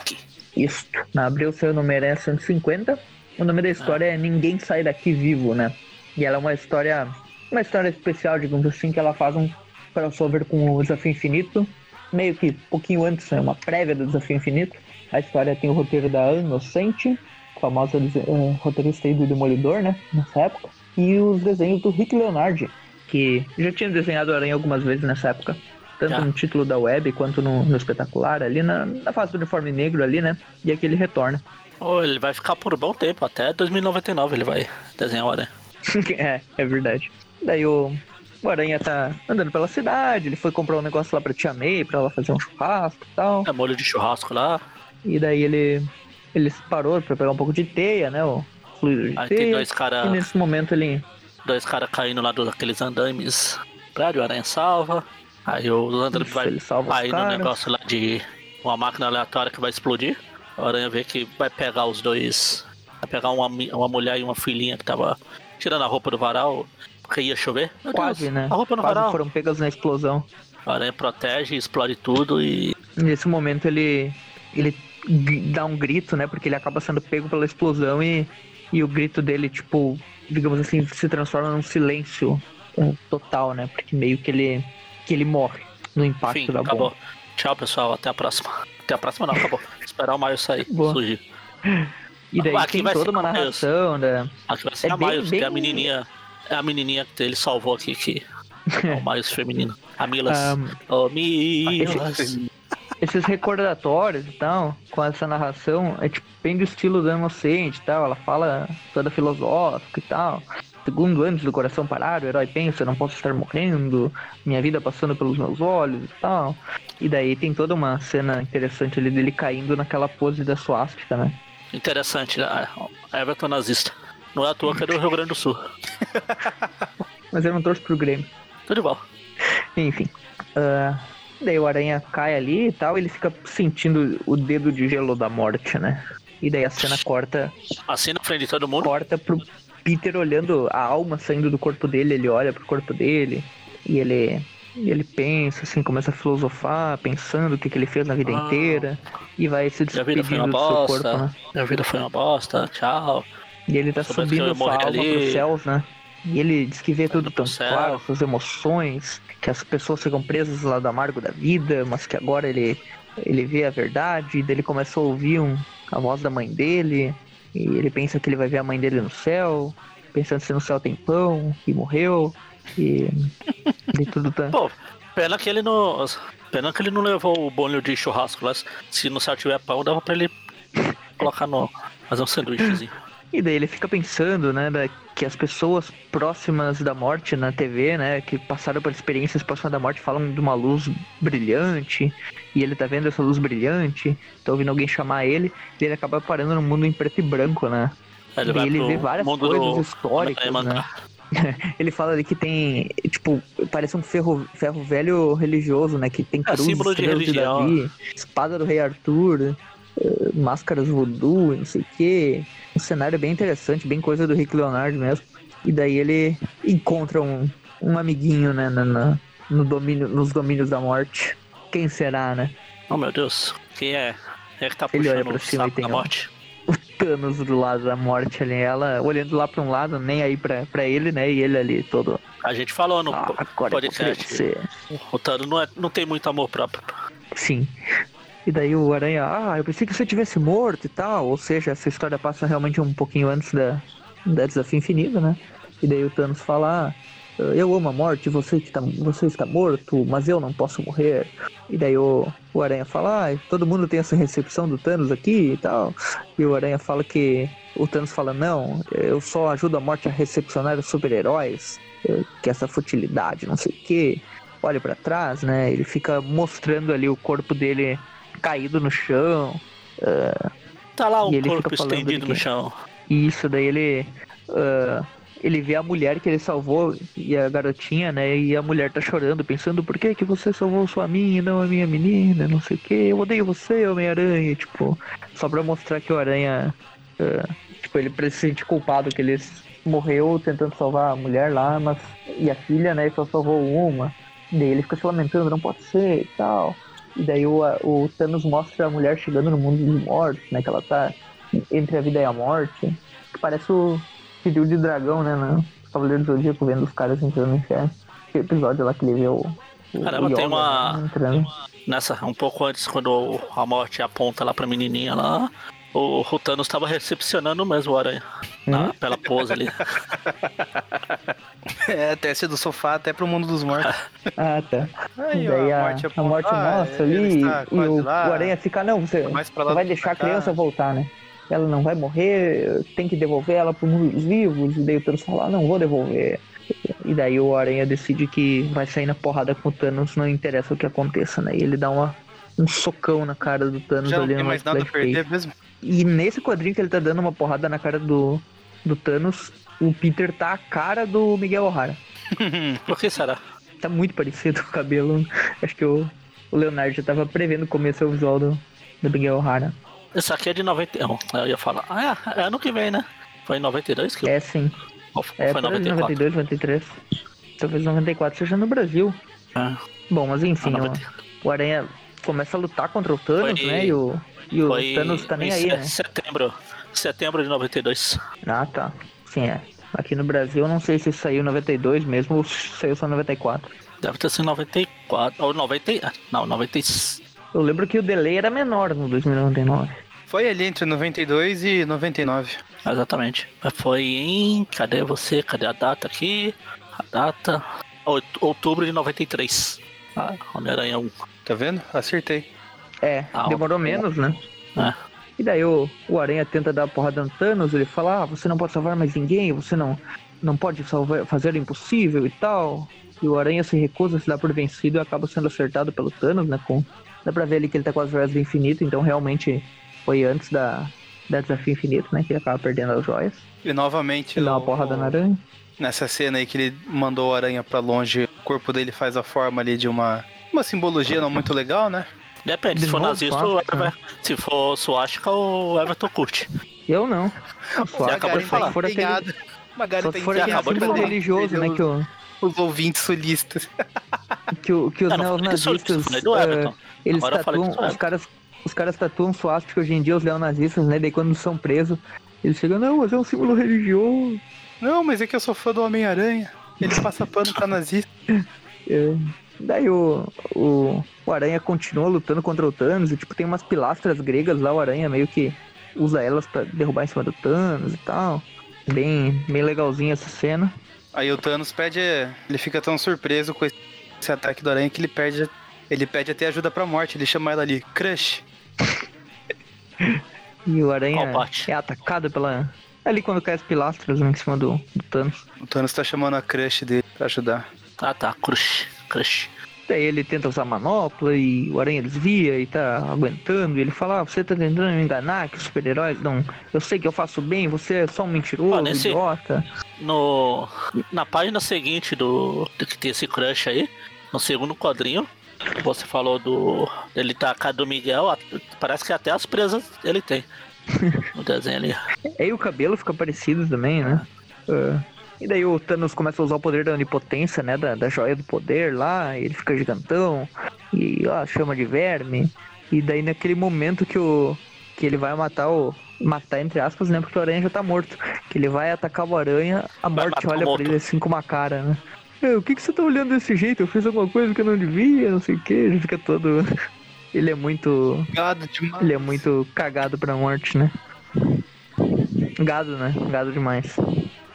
Aqui. Isso. Na abril seu número é 150. O nome da história é. Ninguém Sai Daqui Vivo, né? E ela é uma história. Uma história especial, digamos assim, que ela faz um crossover com o Desafio Infinito, meio que um pouquinho antes, né, uma prévia do Desafio Infinito. A história tem o roteiro da Inocente, famosa uh, roteirista aí do Demolidor, né, nessa época, e os desenhos do Rick Leonardi, que já tinha desenhado Aranha algumas vezes nessa época, tanto já. no título da web quanto no, no espetacular, ali na, na fase do uniforme negro ali, né, e aqui ele retorna. Oh, ele vai ficar por um bom tempo, até 2099 ele vai desenhar o Aranha. é, é verdade. Daí o, o Aranha tá andando pela cidade, ele foi comprar um negócio lá pra Tia May, pra ela fazer um churrasco e tal. É molho de churrasco lá. E daí ele, ele parou pra pegar um pouco de teia, né? O fluido de Aí teia. tem dois caras. E nesse momento ele. Dois caras caindo lá daqueles andames. Prédio, o Aranha salva. Aí o Landry vai cair no negócio lá de uma máquina aleatória que vai explodir. O Aranha vê que vai pegar os dois. Vai pegar uma, uma mulher e uma filhinha que tava tirando a roupa do varal porque ia chover. Meu Quase, Deus, né? A roupa no Quase varal. foram pegas na explosão. A aranha protege, explode tudo e. Nesse momento ele. ele dá um grito, né? Porque ele acaba sendo pego pela explosão e, e o grito dele, tipo, digamos assim, se transforma num silêncio total, né? Porque meio que ele. que ele morre no impacto Enfim, da acabou. bomba. Tchau, pessoal. Até a próxima. Até a próxima não, acabou. Esperar o Maio sair, Boa. surgir. E daí aqui tem toda uma narração da. Aqui vai ser é a Miles, bem... que é a menininha é a menininha que ele salvou aqui, que é o mais feminino. A Milas. Um, oh, Milas. Esses, esses recordatórios e tal, com essa narração, é tipo bem do estilo da Inocente e tal. Ela fala toda filosófica e tal. Segundo antes do coração parar, o herói pensa, não posso estar morrendo, minha vida passando pelos meus olhos e tal. E daí tem toda uma cena interessante ali dele caindo naquela pose da suástica, né? Interessante, né? Everton nazista. Não é à toa que é do Rio Grande do Sul. Mas eu não torço pro Grêmio. Tudo bom. Enfim. Uh, daí o Aranha cai ali e tal, ele fica sentindo o dedo de gelo da morte, né? E daí a cena corta. Assim na frente de todo mundo. Corta pro Peter olhando a alma saindo do corpo dele, ele olha pro corpo dele e ele. E ele pensa, assim, começa a filosofar, pensando o que, que ele fez na vida ah, inteira. E vai se despedindo do bosta, seu corpo, né? Minha vida foi uma bosta, tchau. E ele tá subindo sua alma ali. pros céus, né? E ele diz que vê tudo tão claro, suas emoções, que as pessoas ficam presas lá do amargo da vida, mas que agora ele, ele vê a verdade, e daí ele começa a ouvir um, a voz da mãe dele, e ele pensa que ele vai ver a mãe dele no céu, pensando se no céu tem pão, e morreu, e, e tudo tá. Pô, pena que ele não. Pena que ele não levou o bolho de churrasco lá. Se no céu tiver pão, dava pra ele colocar no. fazer um sanduíchezinho. E daí ele fica pensando, né, que as pessoas próximas da morte na TV, né, que passaram por experiências próximas da morte, falam de uma luz brilhante, e ele tá vendo essa luz brilhante, tá ouvindo alguém chamar ele, e ele acaba parando no mundo em preto e branco, né? Ele, e ele vê várias coisas do... históricas, né? ele fala ali que tem, tipo, parece um ferro, ferro velho religioso, né? Que tem é, cruz, símbolo de religião. De Davi, espada do rei Arthur, uh, máscaras voodoo, não sei o quê. Um cenário bem interessante, bem coisa do Rick Leonardo mesmo. E daí ele encontra um, um amiguinho, né, na, na, no domínio, nos domínios da morte. Quem será, né? Oh meu Deus, quem é? É que tá puxando ele olha pra cima e tem da morte? O Thanos do lado da morte ali, ela olhando lá pra um lado, nem aí pra, pra ele, né? E ele ali todo. A gente falou no ah, podcast. O Thanos não, é, não tem muito amor próprio. Sim. E daí o Aranha, ah, eu pensei que você tivesse morto e tal. Ou seja, essa história passa realmente um pouquinho antes da, da Desafio Infinito, né? E daí o Thanos fala, ah, eu amo a morte, você, que tá, você está morto, mas eu não posso morrer. E daí o, o Aranha fala, ah, todo mundo tem essa recepção do Thanos aqui e tal. E o Aranha fala que. O Thanos fala, não, eu só ajudo a morte a recepcionar os super-heróis, que essa futilidade, não sei o quê. Olha para trás, né? Ele fica mostrando ali o corpo dele caído no chão. Uh, tá lá o corpo estendido no chão. Isso, daí ele. Uh, ele vê a mulher que ele salvou e a garotinha, né? E a mulher tá chorando, pensando por que que você salvou sua mim e não a minha menina, não sei o que. Eu odeio você, Homem-Aranha, tipo, só pra mostrar que o Aranha, uh, tipo, ele se sente culpado que ele morreu tentando salvar a mulher lá, mas e a filha, né? E só salvou uma. E daí ele fica se lamentando, não pode ser e tal. E daí o, o Thanos mostra a mulher chegando no mundo dos mortos, né? Que ela tá entre a vida e a morte. Que parece o Fio de Dragão, né? No Cavaleiro do Zodíaco, vendo os caras entrando no inferno. Que episódio lá que ele vê o. o Caramba, Yoga, tem uma. Né, Nessa, um pouco antes, quando a morte aponta lá pra menininha lá, o, o Thanos estava recepcionando mesmo o Aranha. Hum? pela pose ali. é, desce do sofá até pro mundo dos mortos. ah, tá. Aí, Daí a, a, morte, a morte nossa ali, e o, o, Aranha fica, não, você, você vai deixar a criança voltar, né? ela não vai morrer, tem que devolver ela pro mundo dos vivos. E daí o Thanos fala, ah, não vou devolver. E daí o Aranha decide que vai sair na porrada com o Thanos, não interessa o que aconteça, né? E ele dá uma, um socão na cara do Thanos Já não ali tem mais nada a perder mesmo. E nesse quadrinho que ele tá dando uma porrada na cara do, do Thanos, o Peter tá a cara do Miguel O'Hara. Por que será? Tá muito parecido o cabelo. Acho que o, o Leonardo já tava prevendo como ia ser o visual do, do Miguel O'Hara. Isso aqui é de 91. Eu ia falar, ah, é, é ano que vem, né? Foi em 92 que É, sim. Ou é, foi 94? 92, 93. Talvez 94 seja no Brasil. É. Bom, mas enfim, ah, o, o Aranha começa a lutar contra o Thanos, foi, né? E o, e o Thanos tá nem aí, né? Setembro. Setembro de 92. Ah, tá. Sim, é. Aqui no Brasil, eu não sei se saiu em 92 mesmo ou saiu só em 94. Deve ter sido 94. Ou 90. Não, 96. Eu lembro que o delay era menor no 2099. Foi ali entre 92 e 99. Exatamente. Foi em. Cadê você? Cadê a data aqui? A data. Outubro de 93. Ah, Homem-Aranha 1. Tá vendo? Acertei. É, ah, demorou menos, né? É. E daí o, o Aranha tenta dar uma porrada no Thanos, ele fala, ah, você não pode salvar mais ninguém, você não, não pode salvar, fazer o impossível e tal. E o Aranha se recusa a se dar por vencido e acaba sendo acertado pelo Thanos, né? Com... Dá pra ver ali que ele tá com as joias do infinito, então realmente foi antes da, da Desafio Infinito, né? Que ele acaba perdendo as joias. E novamente. Ele dá uma o- porrada na aranha. Nessa cena aí que ele mandou o aranha pra longe, o corpo dele faz a forma ali de uma. Uma simbologia não muito legal, né? Depende, De se for nazista, Ever- se for suástica, o Everton curte. Eu não. Você acabou de falar. For aquele, for símbolo falar. religioso, né? Que, o, Os ouvintes sulistas. que, o, que os neonazistas. Everton. Eles Agora tatuam, do os Everton. caras, os caras tatuam suástica hoje em dia, os neonazistas, né? Daí quando são presos, eles chegam, não, mas é um símbolo religioso. Não, mas é que eu sou fã do Homem-Aranha. Ele passa pano pra nazista. É. Daí o, o, o Aranha continua lutando contra o Thanos e tipo, tem umas pilastras gregas lá, o Aranha meio que usa elas pra derrubar em cima do Thanos e tal. Bem, bem legalzinha essa cena. Aí o Thanos pede. Ele fica tão surpreso com esse ataque do aranha que ele perde. Ele pede até ajuda pra morte. Ele chama ela ali, Crush. E o Aranha parte? é atacado pela. Ali quando cai as pilastras né, em cima do, do Thanos. O Thanos tá chamando a Crush dele pra ajudar. Ah tá, crush, crush. Daí ele tenta usar manopla e o Aranha desvia e tá aguentando. E ele fala: ah, você tá tentando me enganar, que os super-heróis não. Eu sei que eu faço bem, você é só um mentiroso, Ó, nesse- idiota. No, na página seguinte do, do que tem esse crush aí, no segundo quadrinho, você falou do. Ele tá a do Miguel, parece que até as presas ele tem. No desenho ali. Aí o cabelo fica parecido também, né? É. E daí o Thanos começa a usar o poder da onipotência, né? Da, da joia do poder lá, ele fica gigantão, e ó, chama de verme. E daí naquele momento que o. que ele vai matar o. Matar entre aspas, né? Porque o aranha já tá morto. Que ele vai atacar o aranha, a morte olha pra ele assim com uma cara, né? "É, o que, que você tá olhando desse jeito? Eu fiz alguma coisa que eu não devia, não sei o que. Ele fica todo. Ele é muito. Gado demais. Ele é muito cagado pra morte, né? Gado, né? Gado demais.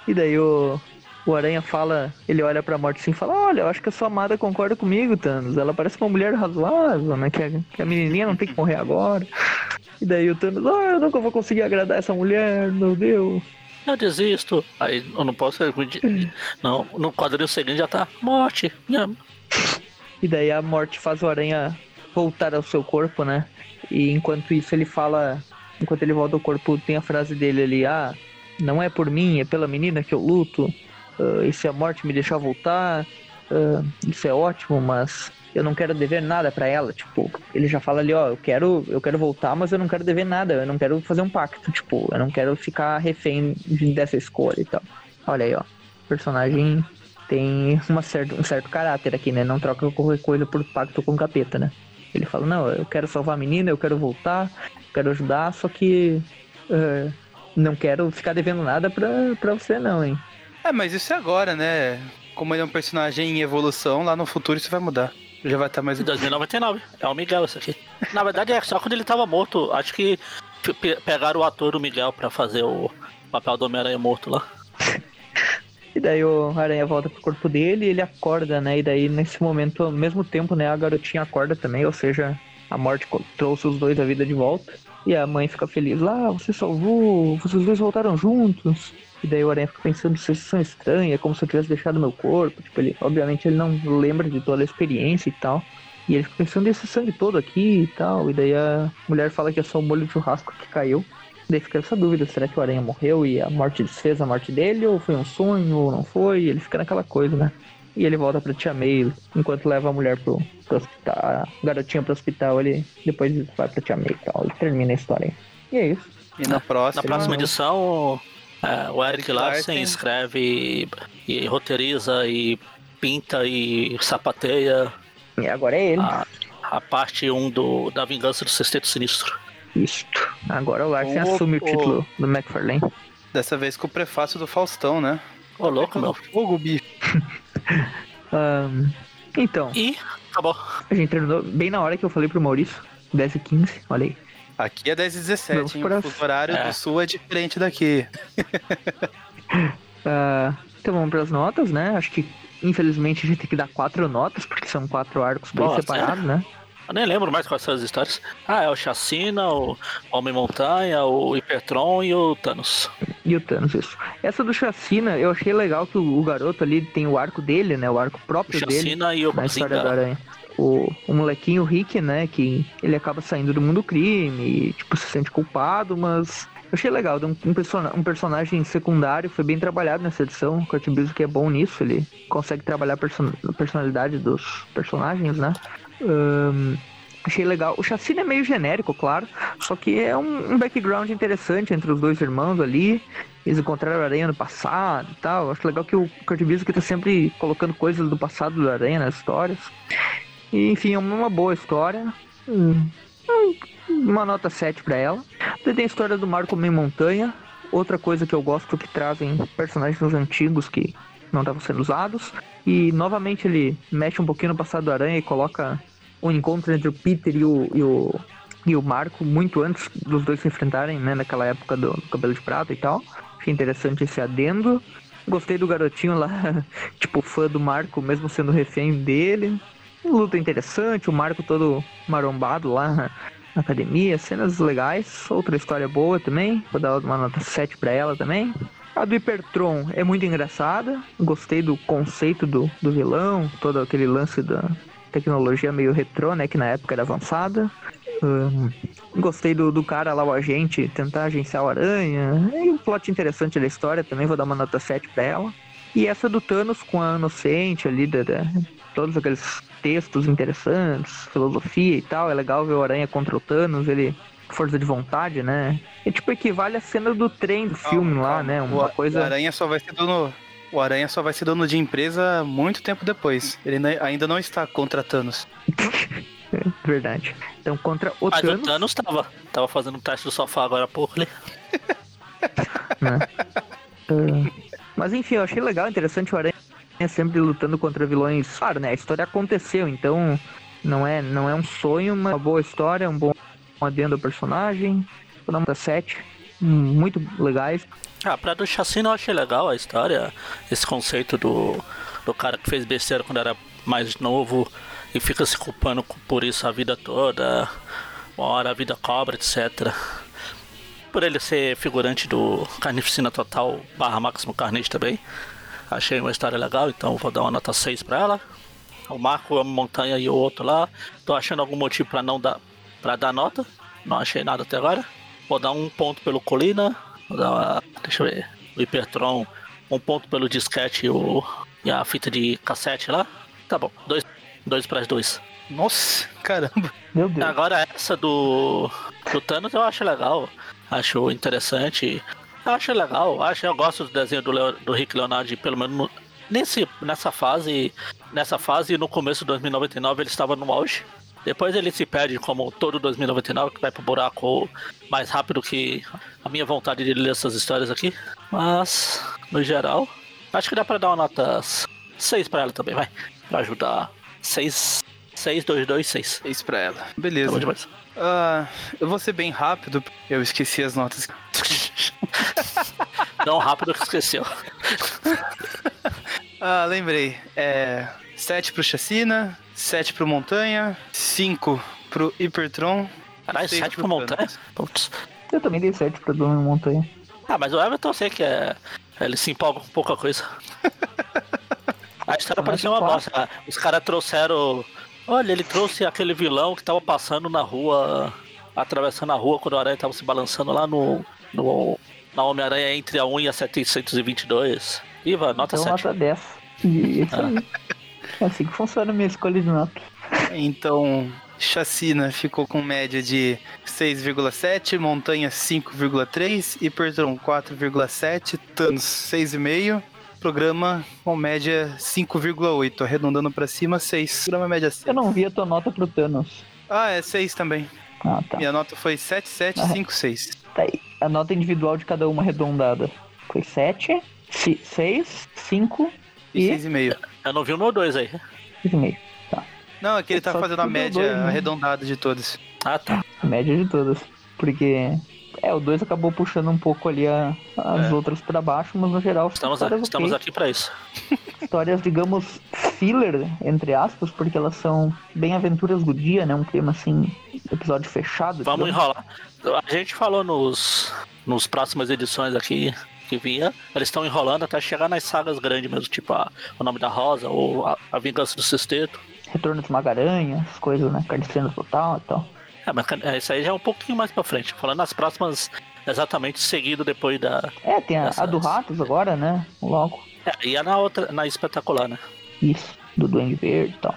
E daí o, o Aranha fala, ele olha pra morte assim e fala, olha, eu acho que a sua amada concorda comigo, Thanos. Ela parece uma mulher razoável, né? Que a, que a menininha não tem que morrer agora. E daí o Thanos, ah, eu nunca vou conseguir agradar essa mulher, meu Deus. Eu desisto. Aí eu não posso. Não, no quadrinho seguinte já tá morte. E daí a morte faz o Aranha voltar ao seu corpo, né? E enquanto isso ele fala, enquanto ele volta ao corpo, tem a frase dele ali, ah, não é por mim, é pela menina que eu luto. Ah, e se a morte me deixar voltar, ah, isso é ótimo, mas eu não quero dever nada pra ela. Tipo, ele já fala ali, ó, eu quero, eu quero voltar, mas eu não quero dever nada, eu não quero fazer um pacto, tipo, eu não quero ficar refém de- dessa escolha e tal. Olha aí, ó. O personagem tem uma certa, um certo caráter aqui, né? Não troca qualquer coisa por pacto com o capeta, né? Ele fala, não, eu quero salvar a menina, eu quero voltar, quero ajudar, só que eh, não quero ficar devendo nada pra, pra você não, hein? É, mas isso é agora, né? Como ele é um personagem em evolução, lá no futuro isso vai mudar. Já vai estar mais. Em 2099. É o Miguel isso aqui. Na verdade é só quando ele tava morto. Acho que pe- pe- pegaram o ator o Miguel pra fazer o papel do Homem-Aranha morto lá. E daí o aranha volta pro corpo dele e ele acorda, né? E daí nesse momento, ao mesmo tempo, né, a garotinha acorda também, ou seja, a morte trouxe os dois à vida de volta. E a mãe fica feliz, lá, você salvou, vocês dois voltaram juntos. E daí o aranha fica pensando, vocês são estranhos, é como se eu tivesse deixado meu corpo. Tipo, ele, obviamente ele não lembra de toda a experiência e tal. E ele fica pensando, e esse sangue todo aqui e tal. E daí a mulher fala que é só o molho de churrasco que caiu. Daí fica essa dúvida, será que o Aranha morreu e a morte desfez a morte dele, ou foi um sonho, ou não foi? E ele fica naquela coisa, né? E ele volta pra Tia May, enquanto leva a mulher pro, pro hospital, a garotinha pro hospital, ele depois vai pra Tia May e tal, e termina a história aí. E é isso. E na próxima. Na próxima edição, é, o Eric Larsen Larsen. escreve e, e roteiriza e pinta e sapateia E agora é ele. a, a parte 1 do, da Vingança do Sexteto Sinistro. Isto. Agora o Larsen O- assume o o- título do McFarlane. Dessa vez com o prefácio do Faustão, né? Ô, louco, meu. Fogo, bicho. Ahn, então, E acabou. a gente terminou bem na hora que eu falei pro Maurício. 10 e 15, olha aí. Aqui é 10 e 17, Vamos hein? pra- O horário É. do sul é diferente daqui. Ah, então vamos para as notas, né? Acho que infelizmente a gente tem que dar quatro notas, porque são quatro arcos bem Nossa, separados, né? Eu nem lembro mais quais são as histórias. Ah, é o Chacina, o Homem-Montanha, o Hipertron e o Thanos. E o Thanos, isso. Essa do Chacina, eu achei legal que o, o garoto ali tem o arco dele, né? O arco próprio dele. Chacina e o na história Bazinga. Aranha. O, o molequinho Rick, né? Que ele acaba saindo do mundo do crime e, tipo, se sente culpado, mas. Eu achei legal, um, um, persona- um personagem secundário, foi bem trabalhado nessa edição. O Kurt Busiek é bom nisso, ele consegue trabalhar a person- a personalidade dos personagens, né? Ahn, achei legal. O Chacina é meio genérico, claro, só que é um, um background interessante entre os dois irmãos ali. Eles encontraram a Aranha no passado e tal. Acho legal que o Kurt Busiek tá sempre colocando coisas do passado do Aranha nas histórias. E, enfim, é uma boa história. Hum, hum, Uma nota 7 pra ela. Daí tem a história do Marco Meio Montanha. Outra coisa que eu gosto que trazem personagens antigos que não estavam sendo usados. E novamente ele mexe um pouquinho no passado do Aranha e coloca o encontro entre o Peter e o, e o, e o Marco muito antes dos dois se enfrentarem, né? Naquela época do, do cabelo de prata e tal. Achei interessante esse adendo. Gostei do garotinho lá, tipo, fã do Marco, mesmo sendo refém dele. Luta interessante, o Marco todo marombado lá na academia, cenas legais. Outra história boa também, vou dar uma nota 7 pra ela também. A do Hipertron é muito engraçada, gostei do conceito do, do vilão, todo aquele lance da tecnologia meio retrô, né, que na época era avançada. Gostei do, do cara lá, o agente, tentar agenciar o Aranha. E um plot interessante da história também, vou dar uma nota 7 pra ela. E essa do Thanos com a Inocente ali, da, da- todos aqueles textos interessantes, filosofia e tal. É legal ver o Aranha contra o Thanos, ele força de vontade, né? É tipo equivale à cena do trem do filme Calma, lá, calma. né? O, Uma o coisa. Aranha só vai ser dono. O Aranha só vai ser dono de empresa muito tempo depois. Ele ainda não está contra Thanos. Verdade. Então, contra o Mas o Thanos, Thanos tava, tava fazendo um teste do sofá agora há pouco ali. né? Ah, mas enfim, eu achei legal, interessante o Aranha sempre lutando contra vilões. Claro, né? A história aconteceu, então não é, não é um sonho, mas uma boa história, um bom adendo ao personagem. Uma nota 7. hum, Muito legais. Ah, pra do Chacina eu achei legal a história. Esse conceito do, do cara que fez besteira quando era mais novo e fica se culpando por isso a vida toda. Uma hora a vida cobra, etc. Por ele ser figurante do Carnificina Total barra Máximo Carnage também. Achei uma história legal, então vou dar uma nota 6 pra ela. O Marco, a montanha e o outro lá. Tô achando algum motivo pra não dar para dar nota. Não achei nada até agora. Vou dar um ponto pelo Colina. Vou dar uma, deixa eu ver. O Hipertron. Um ponto pelo disquete e, o, e a fita de cassete lá. Tá bom. Dois, dois para dois. Nossa, caramba. Meu Deus. Agora essa do, do Thanos eu acho legal. Acho interessante. Acho legal. Acho, eu gosto do desenho do, Leo- do Rick Leonardo, pelo menos no- nesse, nessa fase. Nessa fase, no começo de 2099, ele estava no auge. Depois ele se perde como todo 2099, que vai pro buraco mais rápido que a minha vontade de ler essas histórias aqui. Mas, no geral, acho que dá pra dar uma nota 6 pra ela também, vai. Pra ajudar. 6, 6, 2, 2, 6. É isso pra ela. Tá Beleza. bom demais. Ah, eu vou ser bem rápido. Eu esqueci as notas. Não rápido que esqueceu. Ah, lembrei. É. 7 pro Chacina, 7 pro Montanha, 5 pro Hipertron. Caralho, seis 7 pro pro montanha? Putz. Eu também dei 7 pra Dona Montanha. Ah, mas o Everton eu sei que é. Ele se empolga com pouca coisa. A história parecia uma bosta. Ah, Os caras trouxeram. Olha, ele trouxe aquele vilão que tava passando na rua, atravessando a rua quando o Aranha tava se balançando lá no. no na Homem-Aranha entre a 1 e a 722. Iva, nota Então, 7. nota 10. E isso aí. É assim que funciona a minha escolha de nota. Então, Chacina ficou com média de 6,7, Montanha 5,3, Hipertron 4,7, Thanos 6,5. Programa com média 5,8, arredondando pra cima 6. Programa média 6. Eu não vi a tua nota pro Thanos. Ah, é 6 também. Ah, tá. Minha nota foi 7, 7, Ah. 5, 6. Tá aí. A nota individual de cada uma arredondada foi 7, 6, 5 E e 6,5. Eu não vi o meu 2 aí. 6,5. Não, é que ele tá Só fazendo a média dois, né? arredondada de todas. Ah, tá. A média de todas. Porque. É, o 2 acabou puxando um pouco ali a- as É. outras pra baixo, mas no geral. Estamos, histórias estamos ok. aqui pra isso. Histórias, digamos, filler, entre aspas, porque elas são bem aventuras do dia, né? Um clima assim, episódio fechado. Vamos digamos. enrolar. A gente falou nos, nos próximas edições aqui que vinha, eles estão enrolando até chegar nas sagas grandes mesmo, tipo a, O Nome da Rosa ou A, a Vingança do Sexteto. Retorno de Magaranha, as coisas, né? Carniceiro Total e tal. É, mas é, isso aí já é um pouquinho mais pra frente. Falando nas próximas, exatamente seguido depois da. É, tem a, dessas- a do Ratos agora, né? Logo. É, e a na outra, na espetacular, né? Isso, do Duende Verde e tal.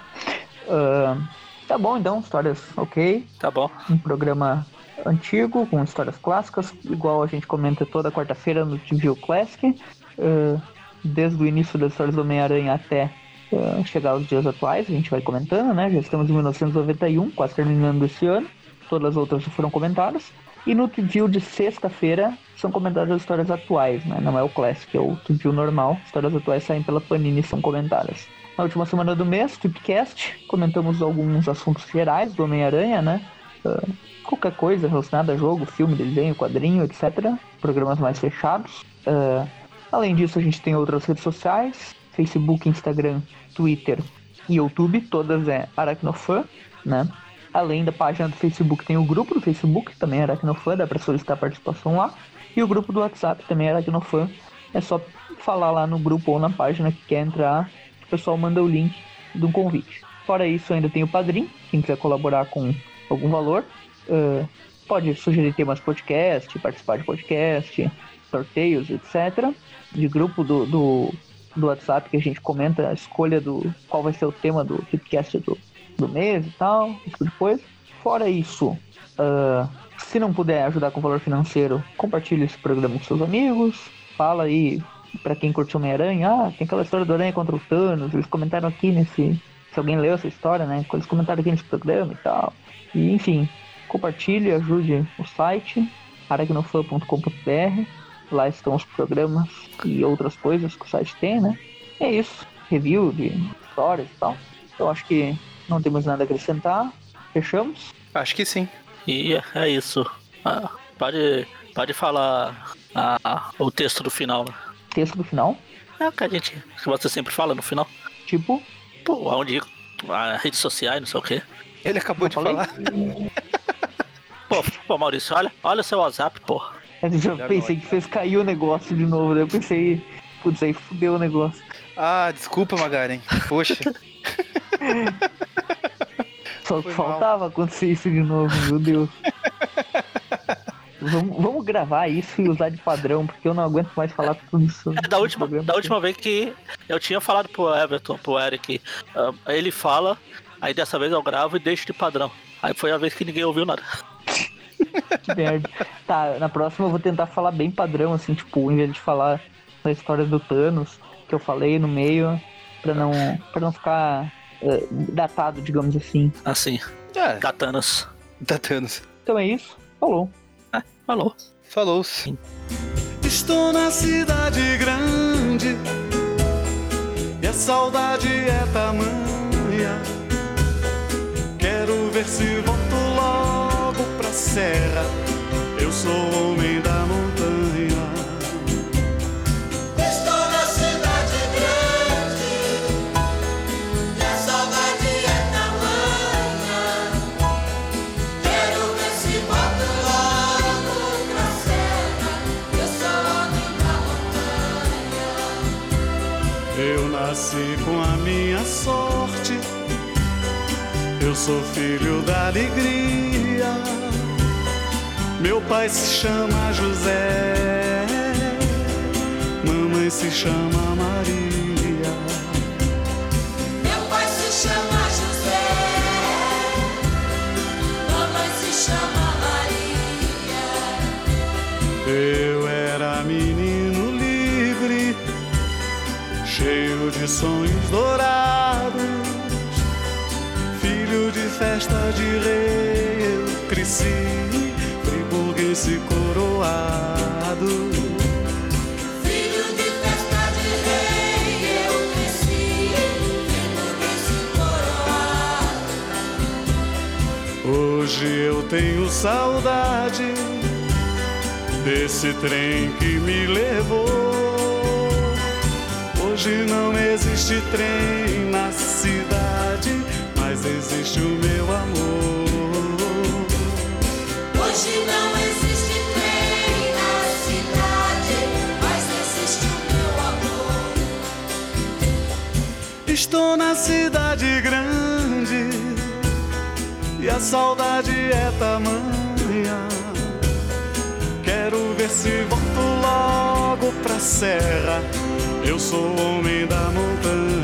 Ahn, tá bom, então, histórias ok. Tá bom. Um programa antigo, com histórias clássicas, igual a gente comenta toda quarta-feira no TV Classic. Ah, desde o início das histórias do Homem-Aranha até ah, chegar aos dias atuais, a gente vai comentando, né? Já estamos em 1991, quase terminando esse ano. Todas as outras já foram comentadas. E no Tview de sexta-feira são comentadas as histórias atuais, né? Não é o Classic, é o Tview normal. Histórias atuais saem pela Panini e são comentadas. Na última semana do mês, Tweepcast, comentamos alguns assuntos gerais do Homem-Aranha, né? Ah, qualquer coisa relacionada a jogo, filme, desenho, quadrinho, etc. Programas mais fechados. Ah, além disso, a gente tem outras redes sociais: Facebook, Instagram, Twitter e YouTube. Todas é Aracnofan, né? Além da página do Facebook, tem o grupo do Facebook, também é Aracnofan, dá para solicitar participação lá. E o grupo do WhatsApp também é Aracnofan. É só falar lá no grupo ou na página que quer entrar, que o pessoal manda o link do convite. Fora isso, ainda tem o Padrim, quem quiser colaborar com algum valor. Ah, pode sugerir temas podcast, participar de podcast, sorteios, etc. De grupo do, do, do WhatsApp que a gente comenta a escolha do qual vai ser o tema do podcast do, do mês e tal, esse tipo de coisa. Fora isso, ah, se não puder ajudar com valor financeiro, compartilhe esse programa com seus amigos. Fala aí pra quem curtiu Homem-Aranha, ah, tem aquela história do Aranha contra o Thanos, eles comentaram aqui nesse. Se alguém leu essa história, né? Eles comentaram aqui nesse programa e tal. E enfim, compartilhe, ajude o site, aracnofan.com.br. Lá estão os programas e outras coisas que o site tem, né? É isso. Review de histórias e tal. Eu acho que não temos nada a acrescentar. Fechamos? Acho que sim. E é isso. Ah, pode, pode falar ah, o texto do final. né? Texto do final. É o que a gente. Que você sempre fala no final. Tipo, Pô, onde. A redes sociais, não sei o quê. Ele acabou Eu de falei? falar. Pô, pô, Maurício, olha, olha o seu WhatsApp, pô. eu já pensei que fez cair o negócio de novo. Daí eu pensei, putz, aí fudeu o negócio. Ah, desculpa, Magaren. Poxa. Só Foi faltava acontecer isso de novo, meu Deus. vamos, vamos gravar isso e usar de padrão, porque eu não aguento mais falar tudo isso. É, da última, programa. da última vez que eu tinha falado pro Everton, pro Eric, ah, ele fala, aí dessa vez eu gravo e deixo de padrão. Aí foi a vez que ninguém ouviu nada. Que merda. Tá, na próxima eu vou tentar falar bem padrão, assim, tipo, em vez de falar da história do Thanos, que eu falei no meio, pra não, pra não ficar eh, datado, digamos assim. Assim, Ah, katanas. tá Thanos. Então é isso. Falou. É, falou. Falou. Estou na cidade grande e a saudade é tamanha. Quero ver se volto logo pra serra. Eu sou homem da montanha. Estou na cidade grande e a saudade é tamanha. Quero ver se volto logo pra serra. Eu sou homem da montanha. Eu nasci com a minha sorte. Eu sou filho da alegria. Meu pai se chama José. Mamãe se chama Maria. Meu pai se chama José, mamãe se chama Maria. Eu era menino livre, cheio de sonhos dourados, festa de rei. Eu cresci, friburguense coroado. Filho de festa de rei, eu cresci, nesse coroado. Hoje eu tenho saudade desse trem que me levou. Hoje não existe trem na cidade, mas existe o meu amor. Hoje não existe trem na cidade, mas existe o meu amor. Estou na cidade grande e a saudade é tamanha. Quero ver se volto logo pra serra. Eu sou homem da montanha.